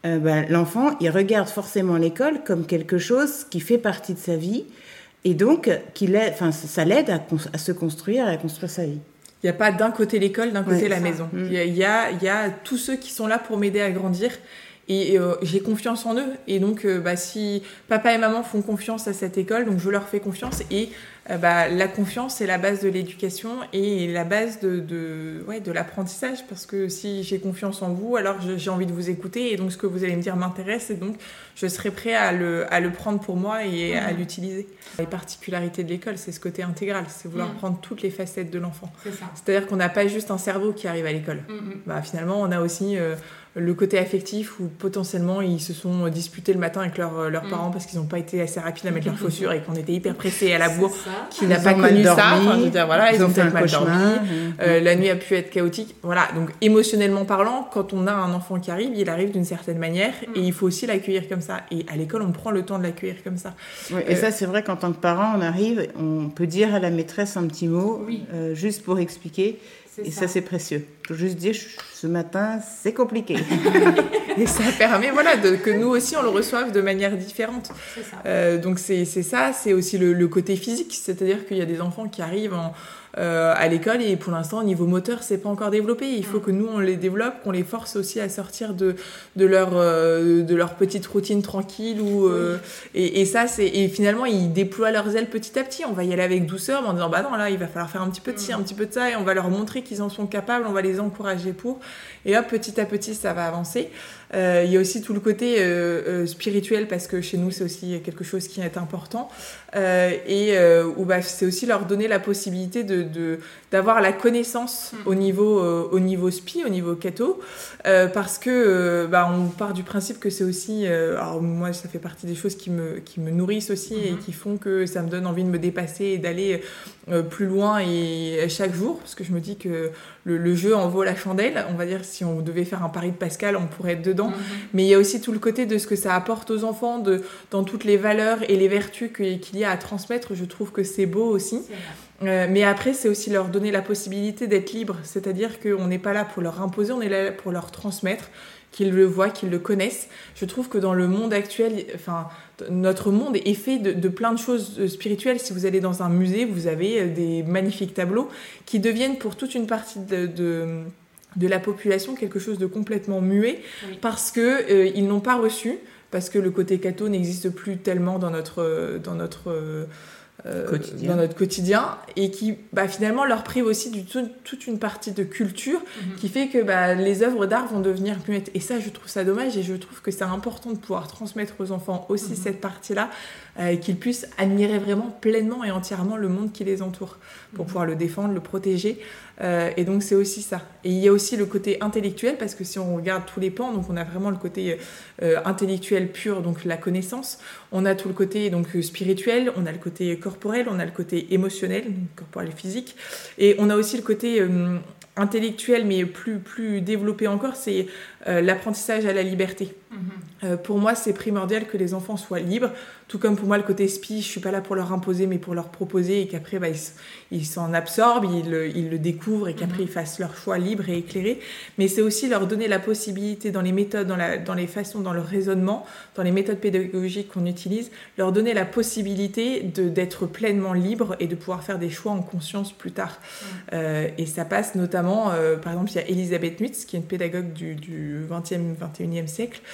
euh, ben, l'enfant, il regarde forcément l'école comme quelque chose qui fait partie de sa vie et donc qui enfin, ça l'aide à, à, se construire, à construire sa vie. Il n'y a pas d'un côté l'école, d'un côté ouais, la ça. maison. Mmh. Il, y a, y a, il y a tous ceux qui sont là pour m'aider à grandir et euh, j'ai confiance en eux. Et donc, euh, bah, si papa et maman font confiance à cette école, donc je leur fais confiance. Et euh, bah, la confiance, c'est la base de l'éducation et la base de, de, ouais, de l'apprentissage. Parce que si j'ai confiance en vous, alors j'ai envie de vous écouter. Et donc, ce que vous allez me dire m'intéresse. Et donc, je serai prêt à le, à le prendre pour moi et mmh. à l'utiliser. Les particularités de l'école, c'est ce côté intégral. C'est vouloir mmh. prendre toutes les facettes de l'enfant. C'est-à-dire qu'on n'a pas juste un cerveau qui arrive à l'école. Mmh. Bah, finalement, on a aussi le côté affectif où potentiellement ils se sont disputés le matin avec leur, leurs parents parce qu'ils n'ont pas été assez rapides à mettre leurs chaussures et qu'on était hyper pressés à la bourre qui n'a pas connu dormi, ça. Enfin, dire, voilà, ils, ils ont, ont peut-être mal dormi. Euh, la nuit a pu être chaotique. Voilà, donc émotionnellement parlant, quand on a un enfant qui arrive, il arrive d'une certaine manière mm. et il faut aussi l'accueillir comme ça. Et à l'école, on prend le temps de l'accueillir comme ça. Oui, et euh, ça, c'est vrai qu'en tant que parent, on arrive, on peut dire à la maîtresse un petit mot, oui. euh, juste pour expliquer. Et ça, ça c'est précieux. Faut juste dire, ce matin, c'est compliqué. et ça permet, voilà, de, que nous aussi, on le reçoive de manière différente. Euh, donc c'est ça, c'est aussi le, le, côté physique, c'est-à-dire qu'il y a des enfants qui arrivent en, euh, à l'école et pour l'instant au niveau moteur c'est pas encore développé. Il faut que nous on les développe qu'on les force aussi à sortir de de leur euh, de leur petite routine tranquille ou euh, et, et, ça c'est et finalement ils déploient leurs ailes petit à petit. On va y aller avec douceur en disant bah non là il va falloir faire un petit peu de ci un petit peu de ça et on va leur montrer qu'ils en sont capables on va les encourager pour. Et hop petit à petit ça va avancer. Il y a aussi tout le côté spirituel parce que chez nous c'est aussi quelque chose qui est important. et où bah, c'est aussi leur donner la possibilité de, d'avoir la connaissance mm. au niveau au niveau spi, au niveau catho, parce que bah, on part du principe que c'est aussi, alors moi ça fait partie des choses qui me qui me nourrissent aussi et mm-hmm. qui font que ça me donne envie de me dépasser et d'aller plus loin et chaque jour, parce que je me dis que le, jeu en vaut la chandelle. On va dire, si on devait faire un pari de Pascal, on pourrait être dedans. Mhm. Mais il y a aussi tout le côté de ce que ça apporte aux enfants, de, dans toutes les valeurs et les vertus qu'il y a à transmettre. Je trouve que c'est beau aussi. Euh, mais après, c'est aussi leur donner la possibilité d'être libre. C'est-à-dire qu'on n'est pas là pour leur imposer, on est là pour leur transmettre qu'ils le voient, qu'ils le connaissent. Je trouve que dans le monde actuel, enfin, notre monde est fait de, plein de choses spirituelles. Si vous allez dans un musée, vous avez euh, des magnifiques tableaux qui deviennent pour toute une partie de, de, la population quelque chose de complètement muet parce qu'ils euh, ils n'ont pas reçu, parce que le côté catho n'existe plus tellement dans notre, dans notre euh, dans notre quotidien et qui bah, finalement leur prive aussi du toute une partie de culture mhm. qui fait que bah, les œuvres d'art vont devenir muettes. Et ça, je trouve ça dommage et je trouve que c'est important de pouvoir transmettre aux enfants aussi mhm. cette partie-là, euh, qu'ils puissent admirer vraiment pleinement et entièrement le monde qui les entoure pour mhm. pouvoir le défendre, le protéger. Euh, et donc c'est aussi ça. Et il y a aussi le côté intellectuel parce que si on regarde tous les pans, donc on a vraiment le côté euh, intellectuel pur, donc la connaissance. On a tout le côté donc spirituel, on a le côté corporel, on a le côté émotionnel, corporel et physique, et on a aussi le côté intellectuel mais plus plus développé encore, c'est l'apprentissage à la liberté. Mhm. pour moi, c'est primordial que les enfants soient libres, tout comme pour moi le côté spi, je suis pas là pour leur imposer mais pour leur proposer et qu'après bah, ils s'en absorbent, ils, ils, le découvrent et qu'après mhm. ils fassent leur choix libre et éclairé. Mais c'est aussi leur donner la possibilité dans les méthodes, dans, la, dans les façons, dans le raisonnement, dans les méthodes pédagogiques qu'on utilise, leur donner la possibilité d'être pleinement libre et de pouvoir faire des choix en conscience plus tard. Euh, et ça passe notamment, euh, par exemple, il y a Elisabeth Nutz, qui est une pédagogue du, du 20e, 21e siècle,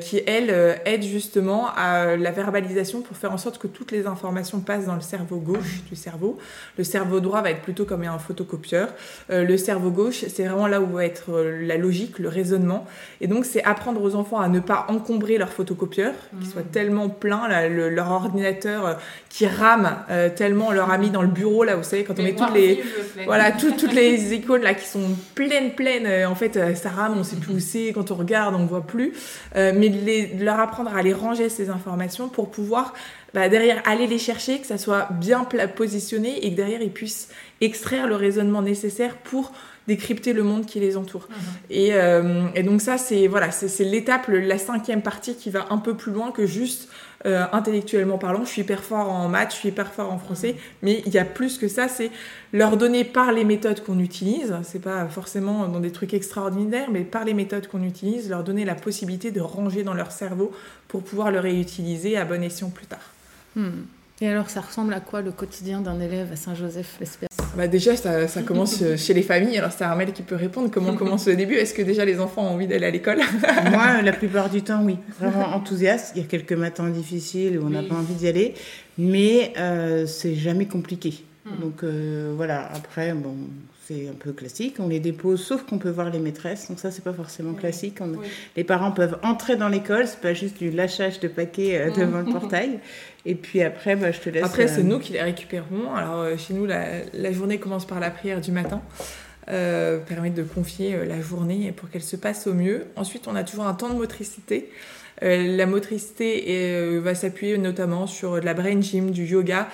qui, elle, euh, aide justement à la verbalisation pour faire en sorte que toutes les informations passent dans le cerveau gauche du cerveau. Le cerveau droit va être plutôt comme un photocopieur. Euh, le cerveau gauche, c'est vraiment là où va être la logique, le raisonnement. Et donc, c'est apprendre aux enfants à ne pas encombrer leur photocopieur, qui soit mmh. tellement plein, leur ordinateur qui rame tellement leur a mis dans le bureau, là, vous savez, quand on met toutes les, voilà, toutes les icônes là qui sont pleines, pleines, en fait, ça rame, on sait plus où c'est, quand on regarde, on ne voit plus. Euh, mais de, leur apprendre à aller ranger ces informations pour pouvoir bah, derrière aller les chercher, que ça soit bien positionné et que derrière ils puissent extraire le raisonnement nécessaire pour décrypter le monde qui les entoure. Mhm. Et, euh, et, donc ça, c'est voilà, c'est l'étape, la cinquième partie qui va un peu plus loin que juste euh, intellectuellement parlant, je suis hyper fort en maths, je suis hyper fort en français, mais il y a plus que ça, c'est leur donner par les méthodes qu'on utilise, c'est pas forcément dans des trucs extraordinaires, mais par les méthodes qu'on utilise, leur donner la possibilité de ranger dans leur cerveau pour pouvoir le réutiliser à bon escient plus tard. Hmm. Et alors, ça ressemble à quoi le quotidien d'un élève à Saint-Joseph l'Espèce? Bah Déjà, ça, ça commence chez les familles. Alors, c'est Armel qui peut répondre. Comment commence le début? Est-ce que déjà les enfants ont envie d'aller à l'école? Moi, la plupart du temps, oui. Vraiment enthousiaste. Il y a quelques matins difficiles où on n'a pas envie d'y aller. Mais euh, c'est jamais compliqué. Hmm. Donc, euh, voilà. Après, bon, c'est un peu classique. On les dépose, sauf qu'on peut voir les maîtresses. Donc ça, c'est pas forcément classique. Les parents peuvent entrer dans l'école, c'est pas juste du lâchage de paquets euh, devant le portail. Et puis après, bah, je te laisse. Après, c'est euh, nous qui les récupérons. Alors euh, chez nous, la, journée commence par la prière du matin. permet de confier la journée pour qu'elle se passe au mieux. Ensuite, on a toujours un temps de motricité. La motricité va s'appuyer notamment sur de la brain gym, du yoga,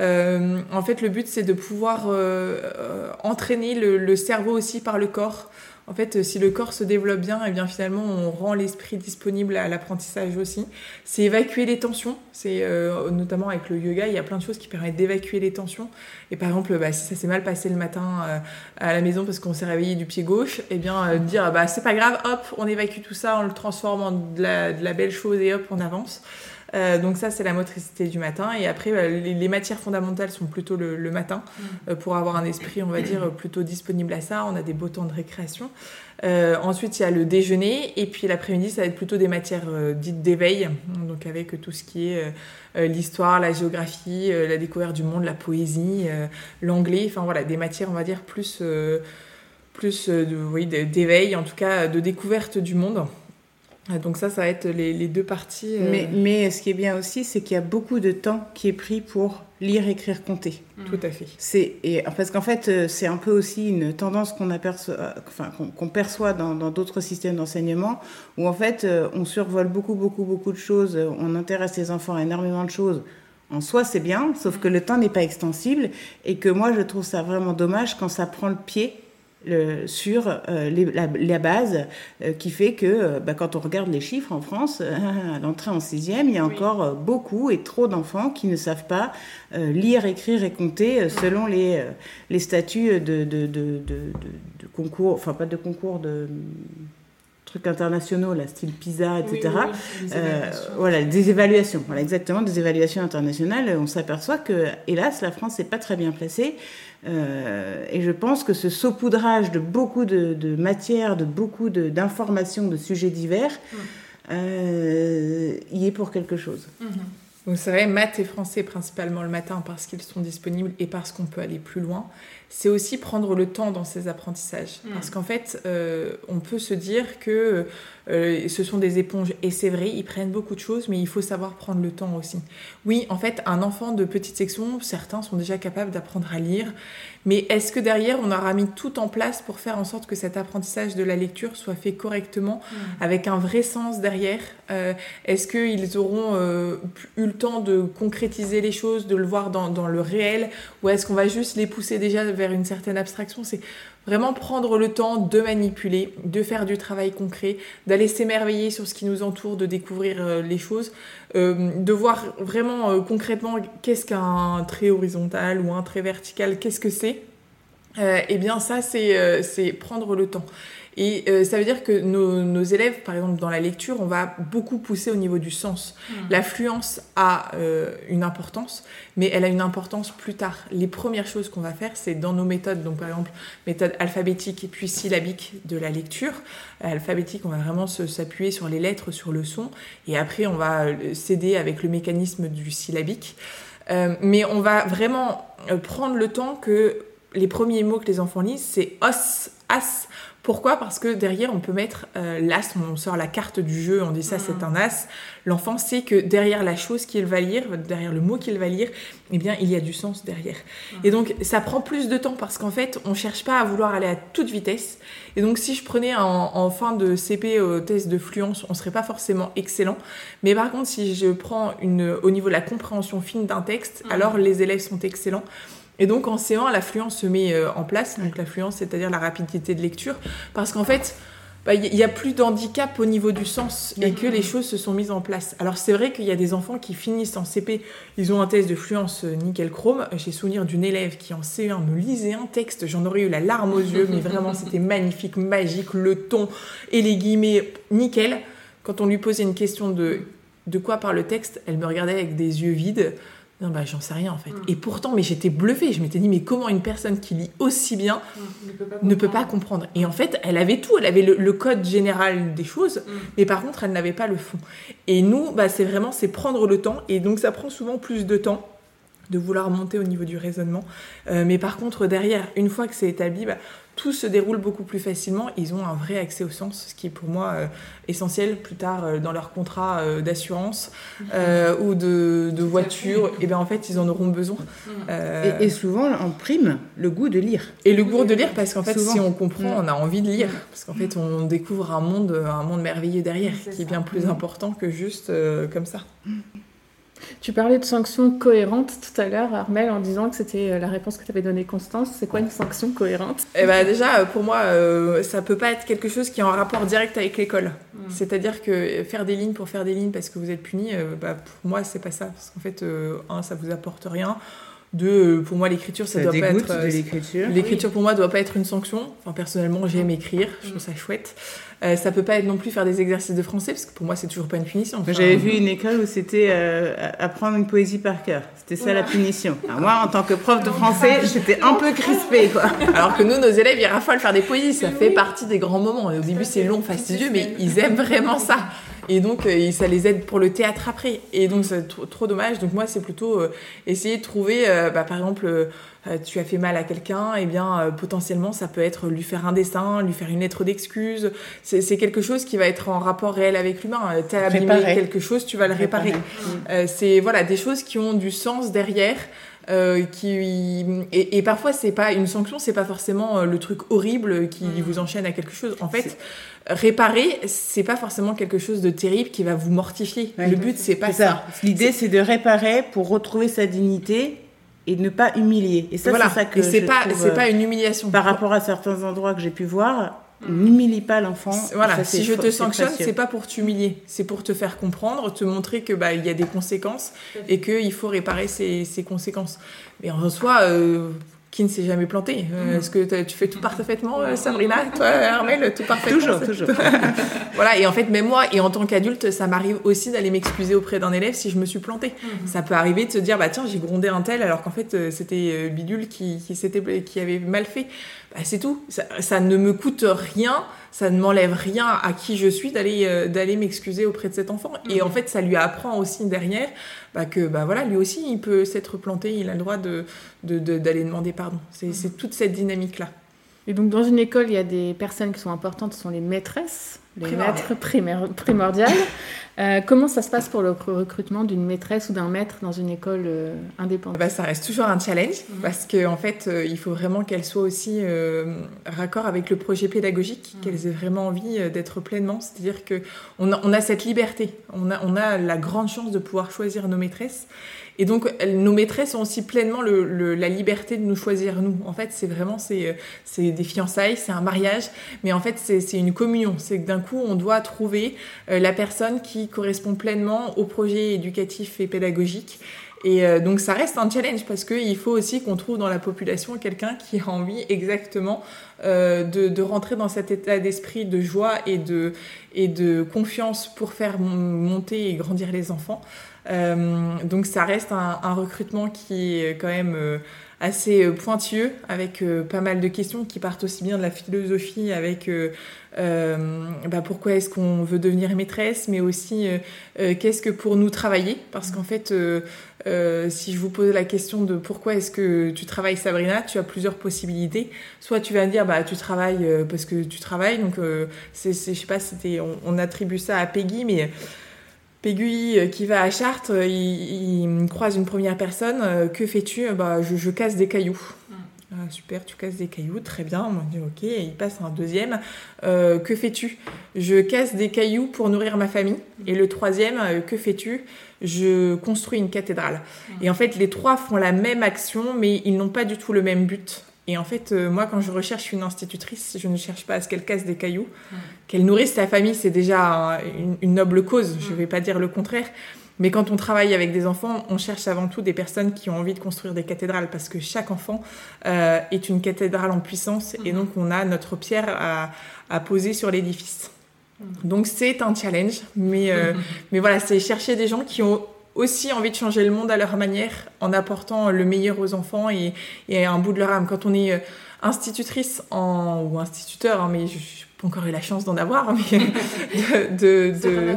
euh, en fait, le but, c'est de pouvoir euh, euh, entraîner le, cerveau aussi par le corps. En fait, si le corps se développe bien, et eh bien finalement, on rend l'esprit disponible à l'apprentissage aussi. C'est évacuer les tensions. C'est notamment avec le yoga, il y a plein de choses qui permettent d'évacuer les tensions. Et par exemple, bah, si ça s'est mal passé le matin à la maison parce qu'on s'est réveillé du pied gauche, et eh bien dire bah c'est pas grave, hop, on évacue tout ça, on le transforme en de la, de la belle chose et hop, on avance. Euh, donc ça, c'est la motricité du matin. Et après, bah, les, matières fondamentales sont plutôt le, matin mm. euh, pour avoir un esprit, on va dire, plutôt disponible à ça. On a des beaux temps de récréation. Euh, ensuite, il y a le déjeuner. Et puis l'après-midi, ça va être plutôt des matières dites d'éveil. Donc avec tout ce qui est l'histoire, la géographie, la découverte du monde, la poésie, l'anglais. Enfin voilà, des matières, on va dire, plus, plus oui, d'éveil, en tout cas de découverte du monde. Donc ça, ça va être les, deux parties. Euh, mais, mais, ce qui est bien aussi, c'est qu'il y a beaucoup de temps qui est pris pour lire, écrire, compter. Tout à fait. C'est et parce qu'en fait, euh, c'est un peu aussi une tendance qu'on aperçoit, enfin qu'on perçoit dans d'autres systèmes d'enseignement, où en fait, euh, on survole beaucoup, beaucoup, beaucoup de choses. On intéresse les enfants à énormément de choses. En soi, c'est bien, sauf que le temps n'est pas extensible et que moi, je trouve ça vraiment dommage quand ça prend le pied le, sur euh, la, base euh, qui fait que euh, bah, quand on regarde les chiffres en France, à l'entrée en sixième, il y a encore beaucoup et trop d'enfants qui ne savent pas lire, écrire et compter selon les, les statuts de, de, de, de, concours, enfin pas de concours de trucs internationaux, la style PISA, etc. voilà, des évaluations. Voilà, exactement, des évaluations internationales. On s'aperçoit que, hélas, la France n'est pas très bien placée. Euh, et je pense que ce saupoudrage de beaucoup de, de matières, de beaucoup d'informations, de, sujets divers, euh, y est pour quelque chose. Mhm. Vous savez, maths et français principalement le matin parce qu'ils sont disponibles et parce qu'on peut aller plus loin c'est aussi prendre le temps dans ces apprentissages. Mm. Parce qu'en fait, euh, on peut se dire que euh, ce sont des éponges, et c'est vrai, ils prennent beaucoup de choses, mais il faut savoir prendre le temps aussi. Oui, en fait, un enfant de petite section, certains sont déjà capables d'apprendre à lire, mais est-ce que derrière, on aura mis tout en place pour faire en sorte que cet apprentissage de la lecture soit fait correctement, mm. avec un vrai sens derrière euh, Est-ce qu'ils auront eu le temps de concrétiser les choses, de le voir dans, dans le réel, ou est-ce qu'on va juste les pousser déjà vers une certaine abstraction, c'est vraiment prendre le temps de manipuler, de faire du travail concret, d'aller s'émerveiller sur ce qui nous entoure, de découvrir euh, les choses, euh, de voir vraiment euh, concrètement qu'est-ce qu'un trait horizontal ou un trait vertical, qu'est-ce que c'est. eh bien ça, c'est prendre le temps. Et euh, ça veut dire que nos, nos, élèves, par exemple dans la lecture, on va beaucoup pousser au niveau du sens. Mmh. L'affluence a euh, une importance, mais elle a une importance plus tard. Les premières choses qu'on va faire, c'est dans nos méthodes, donc par exemple méthode alphabétique et puis syllabique de la lecture. Alphabétique, on va vraiment s'appuyer sur les lettres, sur le son, et après on va euh, s'aider avec le mécanisme du syllabique. Euh, mais on va vraiment prendre le temps que les premiers mots que les enfants lisent, c'est os, as, pourquoi? Parce que derrière, on peut mettre euh, l'as, on sort la carte du jeu, on dit ça, c'est un as. L'enfant sait que derrière la chose qu'il va lire, derrière le mot qu'il va lire, eh bien, il y a du sens derrière. Et donc, ça prend plus de temps parce qu'en fait, on cherche pas à vouloir aller à toute vitesse. Et donc, si je prenais en, fin de CP au test de fluence, on serait pas forcément excellent. Mais par contre, si je prends une, au niveau de la compréhension fine d'un texte, alors les élèves sont excellents. Et donc en C1, l'affluence se met euh, en place, donc l'affluence, c'est-à-dire la rapidité de lecture, parce qu'en fait, bah, il n'y a plus d'handicap au niveau du sens et que les choses se sont mises en place. Alors c'est vrai qu'il y a des enfants qui finissent en CP, ils ont un test de fluence euh, nickel chrome. J'ai souvenir d'une élève qui en C1 me lisait un texte, j'en aurais eu la larme aux yeux, mais vraiment c'était magnifique, magique, le ton et les guillemets nickel. Quand on lui posait une question de de quoi parle le texte, elle me regardait avec des yeux vides. Non, bah, j'en sais rien en fait. Mm. Et pourtant, mais j'étais bluffée. Je m'étais dit, mais comment une personne qui lit aussi bien mm. ne, peut pas, comprendre Et en fait, elle avait tout. Elle avait le, code général des choses, mm. mais par contre, elle n'avait pas le fond. Et nous, bah, c'est vraiment, c'est prendre le temps. Et donc, ça prend souvent plus de temps de vouloir monter au niveau du raisonnement. Euh, mais par contre, derrière, une fois que c'est établi, bah, tout se déroule beaucoup plus facilement. Ils ont un vrai accès au sens, ce qui est pour moi euh, essentiel plus tard euh, dans leur contrat euh, d'assurance ou de, de voiture. Et bien en fait, ils en auront besoin. Et, souvent, en prime, le goût de lire. Et le goût de lire, parce qu'en fait, si on comprend, on a envie de lire. Parce qu'en fait, on découvre un monde, un monde merveilleux derrière, qui est bien plus important que juste comme ça. Tu parlais de sanctions cohérentes tout à l'heure, Armel, en disant que c'était euh, la réponse que tu avais donnée Constance. C'est quoi une sanction cohérente? Eh ben déjà, euh, pour moi, euh, ça peut pas être quelque chose qui est en rapport direct avec l'école. Hmm. C'est-à-dire que faire des lignes pour faire des lignes parce que vous êtes puni, bah, pour moi, c'est pas ça. Parce qu'en fait, un, ça vous apporte rien. Deux, pour moi, l'écriture, ça, doit pas être. l'écriture. L'écriture, pour moi, doit pas être une sanction. Enfin, personnellement, j'aime écrire, je trouve ça chouette. Euh, ça peut pas être non plus faire des exercices de français, parce que pour moi, c'est toujours pas une punition. J'avais vu une école où c'était euh, apprendre une poésie par cœur. C'était ça la punition. moi, en tant que prof de français, j'étais un peu crispée, quoi. Alors que nous, nos élèves, ils raffolent faire des poésies. Ça fait partie des grands moments. Et au début, c'est long, fastidieux, mais ils aiment vraiment ça. Et donc, euh, ça les aide pour le théâtre après. Et donc, c'est trop, dommage. Donc, moi, c'est plutôt euh, essayer de trouver, bah, par exemple, tu as fait mal à quelqu'un, et eh bien, potentiellement, ça peut être lui faire un dessin, lui faire une lettre d'excuse. C'est quelque chose qui va être en rapport réel avec l'humain. Tu as abîmé quelque chose, tu vas le réparer. c'est voilà, des choses qui ont du sens derrière. Euh, qui et, et parfois c'est pas une sanction, c'est pas forcément euh, le truc horrible qui mm. vous enchaîne à quelque chose. En fait, réparer, c'est pas forcément quelque chose de terrible qui va vous mortifier. le but c'est pas ça. L'idée c'est de réparer pour retrouver sa dignité et ne pas humilier. Et ça c'est ça que et c'est pas c'est pas une humiliation. Par rapport à certains endroits que j'ai pu voir, N'humilie pas l'enfant. Voilà, si je te sanctionne, c'est pas pour t'humilier, c'est pour te faire comprendre, te montrer que bah il y a des conséquences et qu'il faut réparer ces, ces, conséquences. Mais en soi, euh, qui ne s'est jamais planté. Euh, mm. Est-ce que tu fais tout parfaitement, euh, Sabrina? Toi, Armel, tout parfaitement Toujours, toujours. voilà, et en fait, même moi, et en tant qu'adulte, ça m'arrive aussi d'aller m'excuser auprès d'un élève si je me suis plantée. Mm. Ça peut arriver de se dire, bah tiens, j'ai grondé un tel, alors qu'en fait, euh, c'était Bidule qui, qui, qui avait mal fait. Bah, c'est tout. Ça, ça, ne me coûte rien, ça ne m'enlève rien à qui je suis d'aller d'aller m'excuser auprès de cet enfant. Et en mm. fait, ça lui apprend aussi derrière bah, que bah, voilà, lui aussi, il peut s'être planté, il a le droit d'aller de, de, demander pardon. C'est toute cette dynamique-là. Et donc, dans une école, il y a des personnes qui sont importantes, ce sont les maîtresses, les maîtres primordiales. Euh, comment ça se passe pour le recrutement d'une maîtresse ou d'un maître dans une école euh, indépendante? Bah, Ça reste toujours un challenge mhm. parce qu'en en fait, euh, il faut vraiment qu'elle soit aussi raccord avec le projet pédagogique, mhm. qu'elles aient vraiment envie d'être pleinement. C'est-à-dire qu'on a, on a cette liberté, on a, on a la grande chance de pouvoir choisir nos maîtresses. Et donc, nos maîtresses ont aussi pleinement le, la liberté de nous choisir, nous. En fait, c'est vraiment, c'est des fiançailles, c'est un mariage, mais en fait, c'est une communion. C'est que d'un coup, on doit trouver la personne qui correspond pleinement au projet éducatif et pédagogique. Et euh, donc ça reste un challenge parce qu'il faut aussi qu'on trouve dans la population quelqu'un qui a envie exactement euh, de, rentrer dans cet état d'esprit de joie et de, et de confiance pour faire monter et grandir les enfants. Euh, donc ça reste un, recrutement qui est quand même assez pointueux avec pas mal de questions qui partent aussi bien de la philosophie avec euh, bah pourquoi est-ce qu'on veut devenir maîtresse, mais aussi euh, euh, qu'est-ce que pour nous travailler, parce qu'en fait, si je vous pose la question de pourquoi est-ce que tu travailles Sabrina, tu as plusieurs possibilités. Soit tu vas dire bah tu travailles parce que tu travailles, donc c'est, je sais pas, c'était on, attribue ça à Peggy, mais Peggy qui va à Chartres, il, croise une première personne. que fais-tu? Bah je, je, casse des cailloux. Ah, super, tu casses des cailloux, très bien. On dit ok, et il passe un deuxième. Euh, que fais-tu? Je casse des cailloux pour nourrir ma famille. Et le troisième, euh, que fais-tu? Je construis une cathédrale. Et en fait, les trois font la même action, mais ils n'ont pas du tout le même but. Et en fait, euh, moi, quand je recherche une institutrice, je ne cherche pas à ce qu'elle casse des cailloux. Qu'elle nourrisse sa famille, c'est déjà une, une, noble cause. Je ne vais pas dire le contraire. Mais quand on travaille avec des enfants, on cherche avant tout des personnes qui ont envie de construire des cathédrales parce que chaque enfant euh, est une cathédrale en puissance et mhm. donc on a notre pierre à, à poser sur l'édifice. Mhm. Donc c'est un challenge, mais, euh, mais voilà, c'est chercher des gens qui ont aussi envie de changer le monde à leur manière en apportant le meilleur aux enfants et, et un bout de leur âme. Quand on est euh, institutrice en, ou instituteur, hein, mais je, pas encore eu la chance d'en avoir, mais de, de,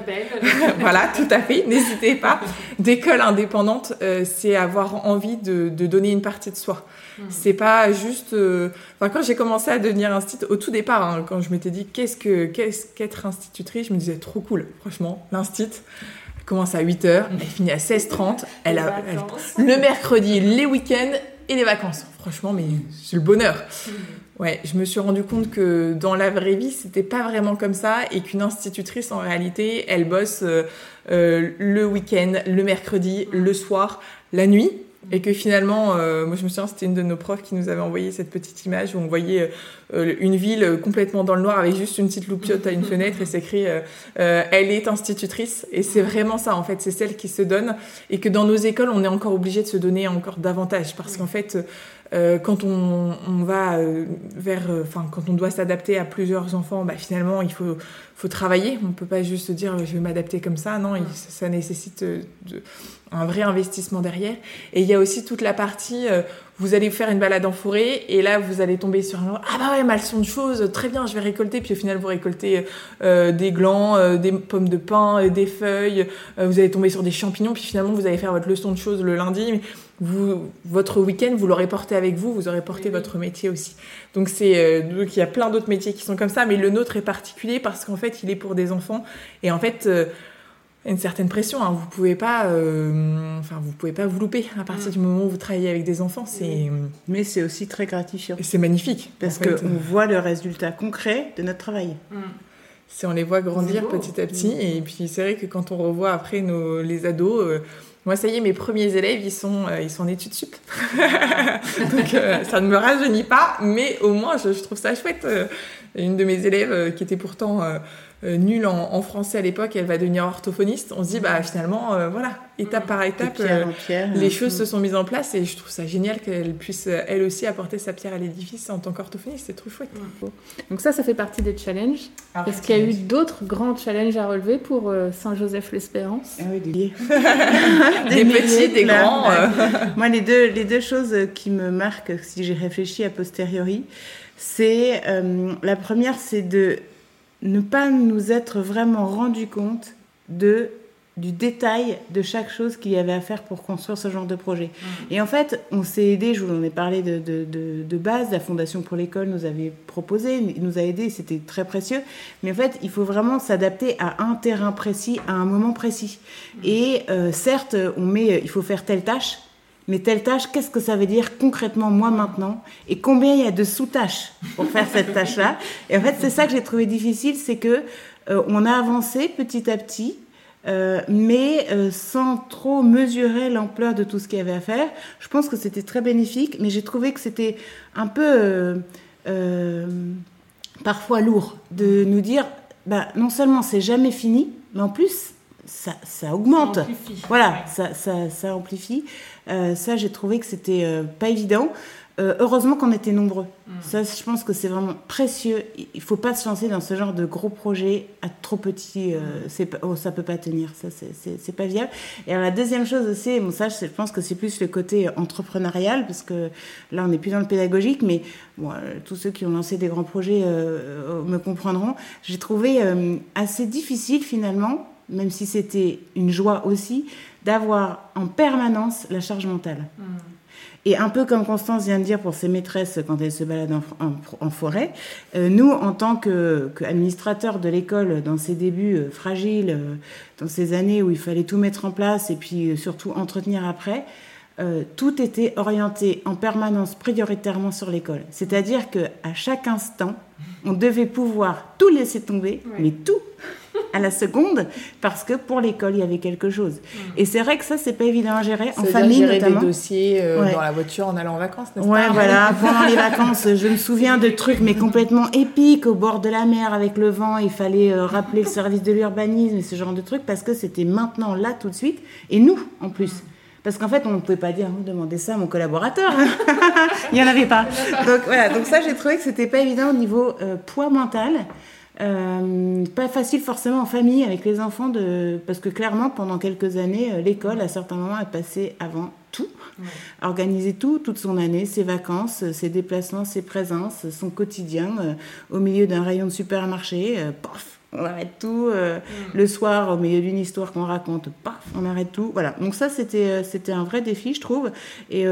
voilà, tout à fait. N'hésitez pas. D'école indépendante, euh, c'est avoir envie de, de, donner une partie de soi. Hmm. C'est pas juste. Euh, enfin, quand j'ai commencé à devenir institutrice, au tout départ, hein, quand je m'étais dit qu'est-ce que qu'est-ce qu'être institutrice, je me disais trop cool. Franchement, l'instit commence à 8 h elle finit à 16h30. Elle a le mercredi, les week-ends et les vacances. Franchement, mais c'est le bonheur. Hmm. Ouais, je me suis rendu compte que dans la vraie vie, c'était pas vraiment comme ça et qu'une institutrice, en réalité, elle bosse euh, euh, le week-end, le mercredi, le soir, la nuit. Et que finalement, euh, moi je me souviens, c'était une de nos profs qui nous avait envoyé cette petite image où on voyait une ville complètement dans le noir avec juste une petite loupiote à une fenêtre et c'est écrit Elle est institutrice. Et c'est vraiment ça, en fait, c'est celle qui se donne. Et que dans nos écoles, on est encore obligé de se donner encore davantage parce qu'en fait, euh, quand on, on va euh, vers, euh, enfin, quand on doit s'adapter à plusieurs enfants, bah, finalement, il faut, faut travailler. On peut pas juste se dire, je vais m'adapter comme ça. Non, ça, nécessite de, un vrai investissement derrière. Et il y a aussi toute la partie vous allez faire une balade en forêt et là vous allez tomber sur un ah bah ouais malson de choses très bien je vais récolter. Puis au final vous récoltez euh, des glands euh, des pommes de pin euh, des feuilles vous allez tomber sur des champignons puis finalement vous allez faire votre leçon de choses le lundi. Vous votre week-end vous l'aurez porté avec vous vous aurez porté votre métier aussi. Donc c'est donc il y a plein d'autres métiers qui sont comme ça mais le nôtre est particulier parce qu'en fait il est pour des enfants. Et en fait une certaine pression. Hein. Vous pouvez pas, euh, enfin, vous pouvez pas vous louper à partir mm. du moment où vous travaillez avec des enfants. C'est, mais c'est aussi très gratifiant. C'est magnifique parce qu'on voit le résultat concret de notre travail. Mm. Si on les voit grandir petit à petit, mm. et puis c'est vrai que quand on revoit après nos les ados. Euh, moi, ça y est, mes premiers élèves, ils sont, euh, ils sont en études sup. Donc, ça ne me rajeunit pas, mais au moins, je, je trouve ça chouette. une de mes élèves, qui était pourtant euh, nulle en, français à l'époque, elle va devenir orthophoniste. On se dit, bah finalement, euh, voilà, étape par étape, euh, les choses se sont mises en place et je trouve ça génial qu'elle puisse elle aussi apporter sa pierre à l'édifice en tant qu'orthophoniste. C'est trop chouette. Donc ça, ça fait partie des challenges. Ah, Est-ce qu'il y a eu d'autres grands challenges à relever pour Saint-Joseph-l'Espérance ah oui, des, des, petits, des grands. Moi, les deux, les deux choses qui me marquent, si j'ai réfléchi a posteriori, c'est la première, c'est de ne pas nous être vraiment rendu compte de du détail de chaque chose qu'il y avait à faire pour construire ce genre de projet. Mmh. Et en fait, on s'est aidé, je vous en ai parlé de, de, de, base, la Fondation pour l'école nous avait proposé, nous a aidé, c'était très précieux. Mais en fait, il faut vraiment s'adapter à un terrain précis, à un moment précis. Mmh. Et euh, certes, on met, il faut faire telle tâche, mais telle tâche, qu'est-ce que ça veut dire concrètement moi maintenant? Et combien il y a de sous-tâches pour faire cette tâche-là? Et en fait, c'est ça que j'ai trouvé difficile, c'est que euh, on a avancé petit à petit, euh, mais euh, sans trop mesurer l'ampleur de tout ce qu'il y avait à faire. Je pense que c'était très bénéfique, mais j'ai trouvé que c'était un peu parfois lourd de nous dire, bah, non seulement c'est jamais fini, mais en plus ça, ça augmente. Ça voilà, ça, ça, ça, amplifie. Euh, ça, j'ai trouvé que c'était euh, pas évident. Euh, heureusement qu'on était nombreux. Mm. Ça, je pense que c'est vraiment précieux. Il faut pas se lancer dans ce genre de gros projet à trop petit. Mm. oh, ça peut pas tenir. Ça, c'est pas viable. Et la deuxième chose aussi, bon, ça, je pense que c'est plus le côté entrepreneurial, parce que là, on n'est plus dans le pédagogique, mais bon, tous ceux qui ont lancé des grands projets me comprendront. J'ai trouvé assez difficile finalement même si c'était une joie aussi, d'avoir en permanence la charge mentale. Mm. Et un peu comme Constance vient de dire pour ses maîtresses quand elles se baladent en, forêt, euh, nous, en tant qu'administrateurs de l'école, dans ces débuts euh, fragiles, euh, dans ces années où il fallait tout mettre en place et puis surtout entretenir après, tout était orienté en permanence prioritairement sur l'école. C'est-à-dire que à chaque instant, on devait pouvoir tout laisser tomber, mais tout à la seconde parce que pour l'école il y avait quelque chose. Mm. Et c'est vrai que ça c'est pas évident à gérer en famille gérer notamment. des dossiers euh, dans la voiture en allant en vacances, n'est-ce ouais, voilà. Pendant les vacances, je me souviens de trucs mais complètement épiques au bord de la mer avec le vent. Il fallait euh, rappeler le service de l'urbanisme et ce genre de trucs parce que c'était maintenant là tout de suite et nous en plus. Parce qu'en fait, on ne pouvait pas dire, vous demandez ça à mon collaborateur. Il n'y en avait pas. Donc voilà, donc ça, j'ai trouvé que c'était pas évident au niveau euh, poids mental. Euh, pas facile forcément en famille avec les enfants de parce que clairement pendant quelques années euh, l'école à certains moments a passé avant tout, organiser tout toute son année, ses vacances, ses déplacements, ses présences, son quotidien euh, au milieu d'un rayon de supermarché, paf, on arrête tout. Mm. Le soir, au milieu d'une histoire qu'on raconte, paf, on arrête tout. Voilà. Donc ça, c'était c'était un vrai défi, je trouve. Et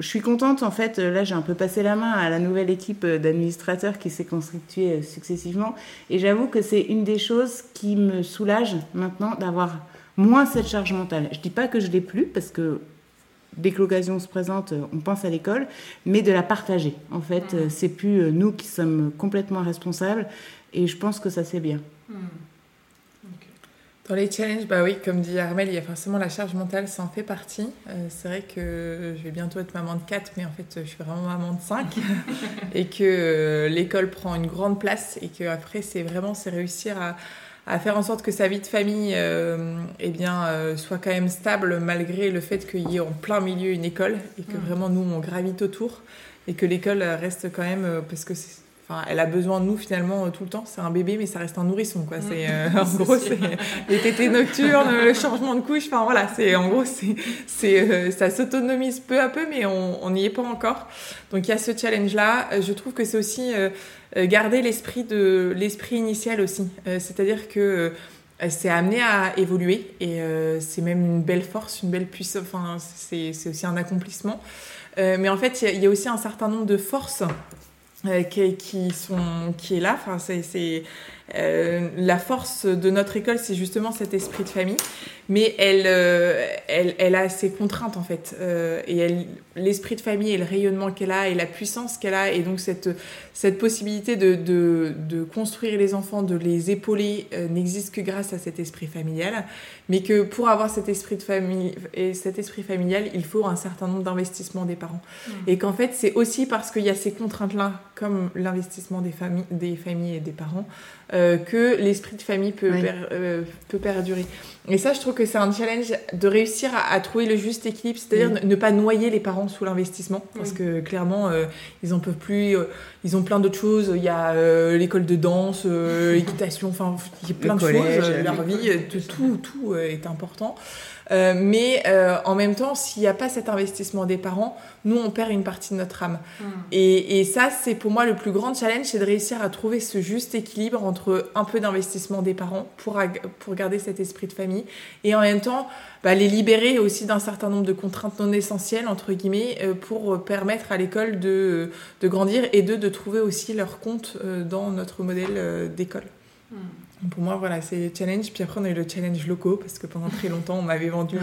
je suis contente, en fait, là j'ai un peu passé la main à la nouvelle équipe d'administrateurs qui s'est constituée euh, successivement. Et j'avoue que c'est une des choses qui me soulage maintenant d'avoir moins cette charge mentale. Je dis pas que je l'ai plus, parce que dès que l'occasion se présente, euh, on pense à l'école, mais de la partager. En fait, mmh. c'est plus nous qui sommes complètement responsables, et je pense que ça c'est bien. Mmh. Dans les challenges, bah oui, comme dit Armel, il y a forcément la charge mentale, ça en fait partie. Euh, c'est vrai que je vais bientôt être maman de 4, mais en fait, je suis vraiment maman de 5. et que euh, l'école prend une grande place et qu'après, c'est vraiment c'est réussir à, à, faire en sorte que sa vie de famille euh, eh bien, soit quand même stable malgré le fait qu'il y ait en plein milieu une école et que mm. vraiment nous, on gravite autour et que l'école reste quand même, parce que enfin, elle a besoin de nous finalement tout le temps. C'est un bébé, mais ça reste un nourrisson, quoi. C'est, en gros, c'est les tétés nocturnes, le changement de couche. Enfin, voilà, c'est, en gros, c'est, c'est, ça s'autonomise peu à peu, mais on n'y est pas encore. Donc, il y a ce challenge-là. Je trouve que c'est aussi garder l'esprit de, l'esprit initial aussi. c'est-à-dire que, c'est amené à évoluer et c'est même une belle force, une belle puissance. Enfin, c'est, c'est aussi un accomplissement. Euh, mais en fait, il y, a aussi un certain nombre de forces euh, qui, qui, sont, qui est là. Enfin, c'est, euh, la force de notre école, c'est justement cet esprit de famille mais elle, euh, elle, elle, a ses contraintes en fait. Euh, et l'esprit de famille et le rayonnement qu'elle a et la puissance qu'elle a, et donc cette, cette possibilité de, de, de construire les enfants, de les épauler, euh, n'existe que grâce à cet esprit familial. Mais que pour avoir cet esprit, de famille, et cet esprit familial, il faut un certain nombre d'investissements des parents. Mmh. Et qu'en fait, c'est aussi parce qu'il y a ces contraintes-là, comme l'investissement des familles, des familles et des parents, que l'esprit de famille peut, peut perdurer. Et ça, je trouve que c'est un challenge de réussir à, trouver le juste équilibre, c'est-à-dire ne, pas noyer les parents sous l'investissement, parce que clairement, euh, ils en peuvent plus. Euh, ils ont plein d'autres choses. Il y a euh, l'école de danse, l'équitation, enfin, il y a plein de choses. Leur vie, tout, tout est important. Euh, mais euh, en même temps, s'il n'y a pas cet investissement des parents, nous, on perd une partie de notre âme. Hmm. Et, et, ça, c'est pour moi le plus grand challenge, c'est de réussir à trouver ce juste équilibre entre un peu d'investissement des parents pour, pour garder cet esprit de famille et en même temps bah, les libérer aussi d'un certain nombre de contraintes non essentielles, entre guillemets, euh, pour permettre à l'école de, de, grandir et de, de trouver aussi leur compte dans notre modèle d'école. Hmm. Pour moi, voilà, c'est le challenge. Puis après, on a eu le challenge locaux parce que pendant très longtemps, on m'avait vendu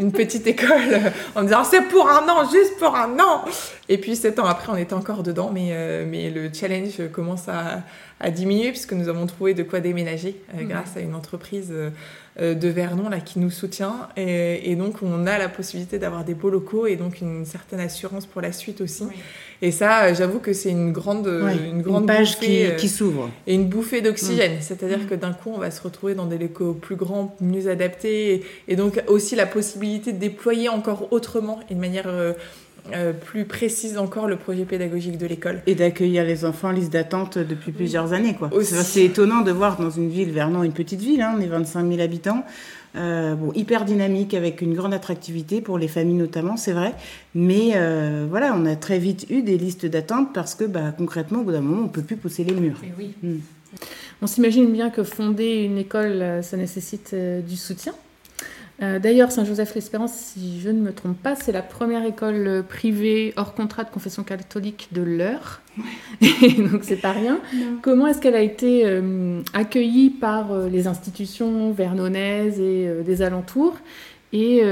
une, petite école en me disant c'est pour un an, juste pour un an. Et puis, sept ans après, on était encore dedans, mais, euh, mais le challenge commence à, à, diminuer puisque nous avons trouvé de quoi déménager euh, mmh. grâce à une entreprise euh, de Vernon là, qui nous soutient. Et, et donc, on a la possibilité d'avoir des beaux locaux et donc une certaine assurance pour la suite aussi. Et ça, euh, j'avoue que c'est une grande, une grande page qui, euh, qui s'ouvre. Et une bouffée d'oxygène. Mm. C'est-à-dire mm. que d'un coup, on va se retrouver dans des locaux plus grands, mieux adaptés. Et, donc aussi la possibilité de déployer encore autrement et de manière... Euh, plus précise encore le projet pédagogique de l'école. Et d'accueillir les enfants en liste d'attente depuis plusieurs années. quoi. C'est étonnant de voir dans une ville, Vernon, une petite ville, hein, on est 25 000 habitants, euh, bon, hyper dynamique avec une grande attractivité pour les familles notamment, c'est vrai. Mais euh, voilà, on a très vite eu des listes d'attente parce que bah, concrètement, au bout d'un moment, on ne peut plus pousser les murs. oui. Hmm. On s'imagine bien que fonder une école, ça nécessite du soutien. Euh, d'ailleurs, Saint-Joseph-l'Espérance, si je ne me trompe pas, c'est la première école privée hors contrat de confession catholique de l'heure. donc, c'est pas rien. Comment est-ce qu'elle a été euh, accueillie par euh, les institutions vernonaises et des alentours? Et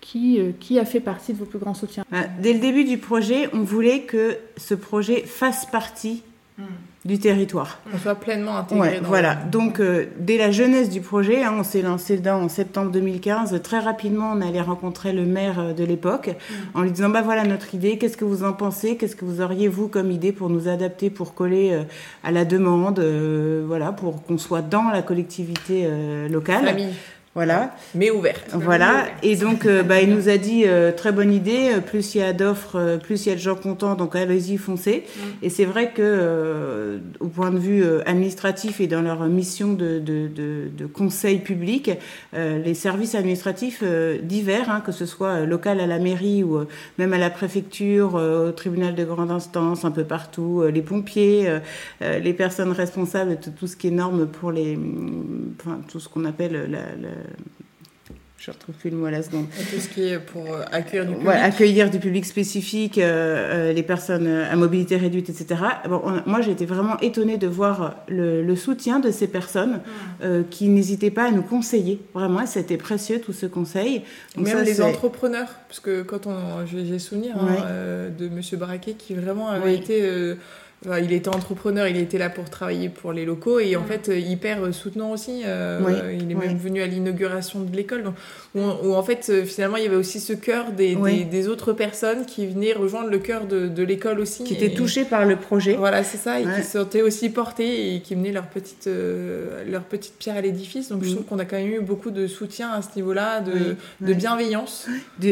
qui, qui, a fait partie de vos plus grands soutiens? Dès le début du projet, on voulait que ce projet fasse partie hmm du territoire. On soit pleinement intégré. voilà. Donc, euh, dès la jeunesse du projet, hein, on s'est lancé dedans en septembre 2015. Très rapidement, on allait rencontrer le maire euh, de l'époque mm. en lui disant bah voilà notre idée. Qu'est-ce que vous en pensez? Qu'est-ce que vous auriez vous comme idée pour nous adapter, pour coller euh, à la demande, voilà, pour qu'on soit dans la collectivité locale? Voilà. Mais ouverte. Voilà. Et donc, euh, bah, il nous a dit euh, très bonne idée. Euh, plus il y a d'offres, plus il y a de gens contents. Donc, allez-y, foncez. Mm. Et c'est vrai que, au point de vue administratif et dans leur mission de, de, de, de conseil public, les services administratifs divers, hein, que ce soit local à la mairie ou même à la préfecture, au tribunal de grande instance, un peu partout, les pompiers, les personnes responsables de tout ce qui est norme pour les, enfin, tout ce qu'on appelle la je retrouve plus le mot à la seconde. tout ce qui est pour euh, accueillir du public. accueillir du public spécifique, euh, euh, les personnes à mobilité réduite, etc. Bon, moi, j'ai été vraiment étonnée de voir le, soutien de ces personnes qui n'hésitaient pas à nous conseiller. Vraiment, c'était précieux tout ce conseil. Même les entrepreneurs, parce que quand on, j'ai souvenir hein, de Monsieur Braquet qui vraiment avait été il était entrepreneur, il était là pour travailler pour les locaux et en fait euh, hyper euh, soutenant aussi. Euh, il est même venu à l'inauguration de l'école où, en fait finalement il y avait aussi ce cœur des, des, autres personnes qui venaient rejoindre le cœur de, de l'école aussi. Qui étaient touchées par le projet. Voilà, c'est ça, et qui se sentaient aussi portés et qui menaient leur petite, leur petite pierre à l'édifice. Donc je trouve qu'on a quand même eu beaucoup de soutien à ce niveau-là, de, de bienveillance.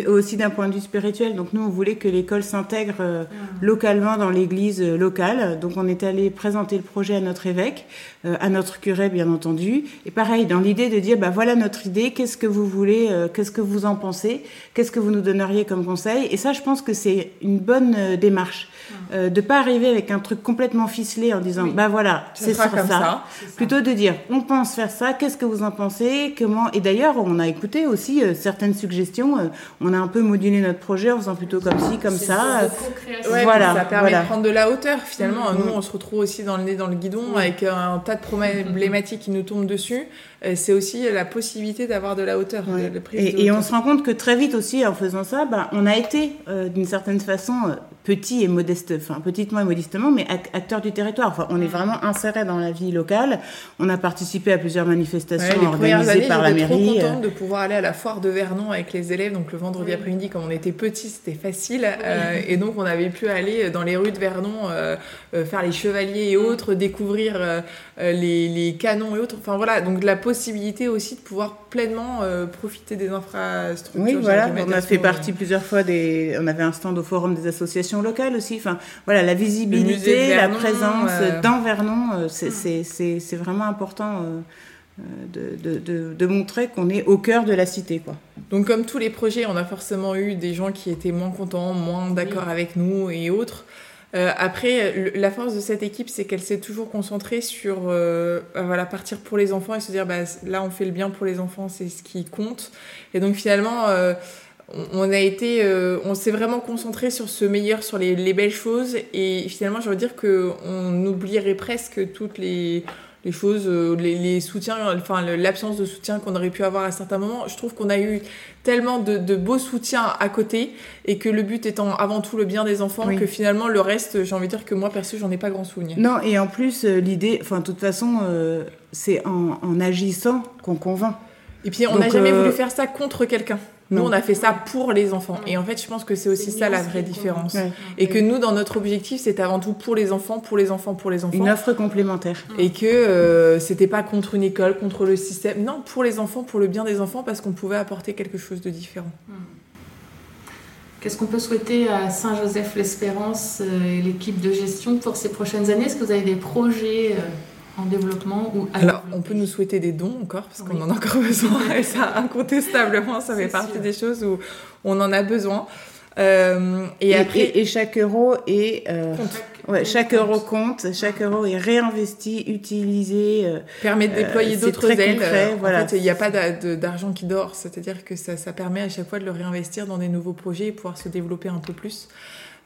aussi d'un point de vue spirituel. Donc nous on voulait que l'école s'intègre localement dans l'église locale locale. Donc on est allé présenter le projet à notre évêque, euh, à notre curé bien entendu. Et pareil, dans l'idée de dire, bah voilà notre idée, qu'est-ce que vous voulez, euh, qu'est-ce que vous en pensez, qu'est-ce que vous nous donneriez comme conseil. Et ça, je pense que c'est une bonne euh, démarche. Euh, de pas arriver avec un truc complètement ficelé en disant, bah voilà, c'est ça, ça. ça. Plutôt de dire, on pense faire ça, qu'est-ce que vous en pensez, comment. Et d'ailleurs, on a écouté aussi certaines suggestions. on a un peu modulé notre projet en faisant plutôt comme ci, comme ça. voilà. Ça permet de prendre de la hauteur finalement. Mm. Nous, on se retrouve aussi dans le nez dans le guidon avec un tas de problématiques qui nous tombent dessus. C'est aussi la possibilité d'avoir de la hauteur. et, on se rend compte que très vite aussi, en faisant ça, bah, on a été euh, d'une certaine façon euh, petit et modeste, enfin petitement et modestement, mais acteur du territoire. Enfin, on est vraiment inséré dans la vie locale. On a participé à plusieurs manifestations organisées par la mairie. Trop contente de pouvoir aller à la foire de Vernon avec les élèves. Donc le vendredi après-midi, quand on était petit, c'était facile, et donc on avait pu aller dans les rues de Vernon, faire les chevaliers et autres, découvrir les, les, canons et autres. Enfin voilà, donc la possibilité aussi de pouvoir pleinement euh, profiter des infrastructures. Oui, voilà, on a fait partie plusieurs fois des. On avait un stand au forum des associations locales aussi. Enfin, voilà, la visibilité, la présence euh, dans Vernon, euh, c'est vraiment important. De, de, de, de, montrer qu'on est au cœur de la cité. Quoi. Donc comme tous les projets, on a forcément eu des gens qui étaient moins contents, moins d'accord avec nous et autres. Euh, après, la force de cette équipe, c'est qu'elle s'est toujours concentrée sur euh, bah, voilà, partir pour les enfants et se dire bah, là, on fait le bien pour les enfants, c'est ce qui compte. Et donc finalement, euh, on a été, on s'est vraiment concentré sur ce meilleur, sur les, les belles choses. Et finalement, je veux dire qu'on oublierait presque toutes les les choses, euh, les, soutiens, enfin l'absence de soutien qu'on aurait pu avoir à certains moments. Je trouve qu'on a eu tellement de, beaux soutiens à côté et que le but étant avant tout le bien des enfants que finalement le reste, j'ai envie de dire que moi perso, j'en ai pas grand souvenir. Non, et en plus, euh, l'idée, enfin de toute façon, euh, c'est en, agissant qu'on convainc. Et puis on n'a jamais voulu faire ça contre quelqu'un. Nous, on a fait ça pour les enfants. Et en fait, je pense que c'est aussi ça la vraie différence. Et que nous, dans notre objectif, c'est avant tout pour les enfants, pour les enfants, pour les enfants. Une offre complémentaire. Et que euh, c'était pas contre une école, contre le système. Non, pour les enfants, pour le bien des enfants, parce qu'on pouvait apporter quelque chose de différent. Qu'est-ce qu'on peut souhaiter à Saint-Joseph-l'Espérance euh, et l'équipe de gestion pour ces prochaines années? Est-ce que vous avez des projets euh, en développement ou Alors, on peut nous souhaiter des dons encore, parce qu'on en a encore besoin, et ça, incontestablement, ça fait partie des choses où on en a besoin. Euh, et, après, et, chaque euro est euh, ouais, chaque euro compte, chaque euro est réinvesti, utilisé, euh, permet de déployer d'autres ailes. voilà. En fait, il n'y a pas d'argent qui dort, c'est-à-dire que ça, ça, permet à chaque fois de le réinvestir dans des nouveaux projets et pouvoir se développer un peu plus.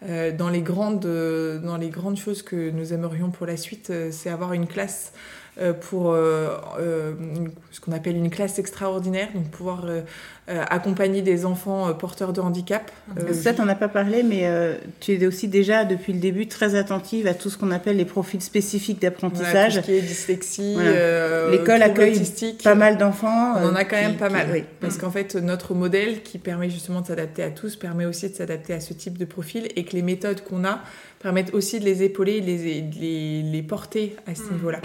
Euh, dans, les grandes, euh, dans les grandes choses que nous aimerions pour la suite, euh, c'est avoir une classe pour ce qu'on appelle une classe extraordinaire, donc pouvoir euh, accompagner des enfants euh, porteurs de handicap. Euh, ça, tu n'en as pas parlé, mais tu es aussi déjà, depuis le début, très attentive à tout ce qu'on appelle les profils spécifiques d'apprentissage. tout ce qui est dyslexie, L'école accueille pas mal d'enfants. On en a quand même pas mal, oui. Parce qu'en fait, notre modèle, qui permet justement de s'adapter à tous, permet aussi de s'adapter à ce type de profil et que les méthodes qu'on a permettent aussi de les épauler, de les, les, les porter à ce mm. niveau-là.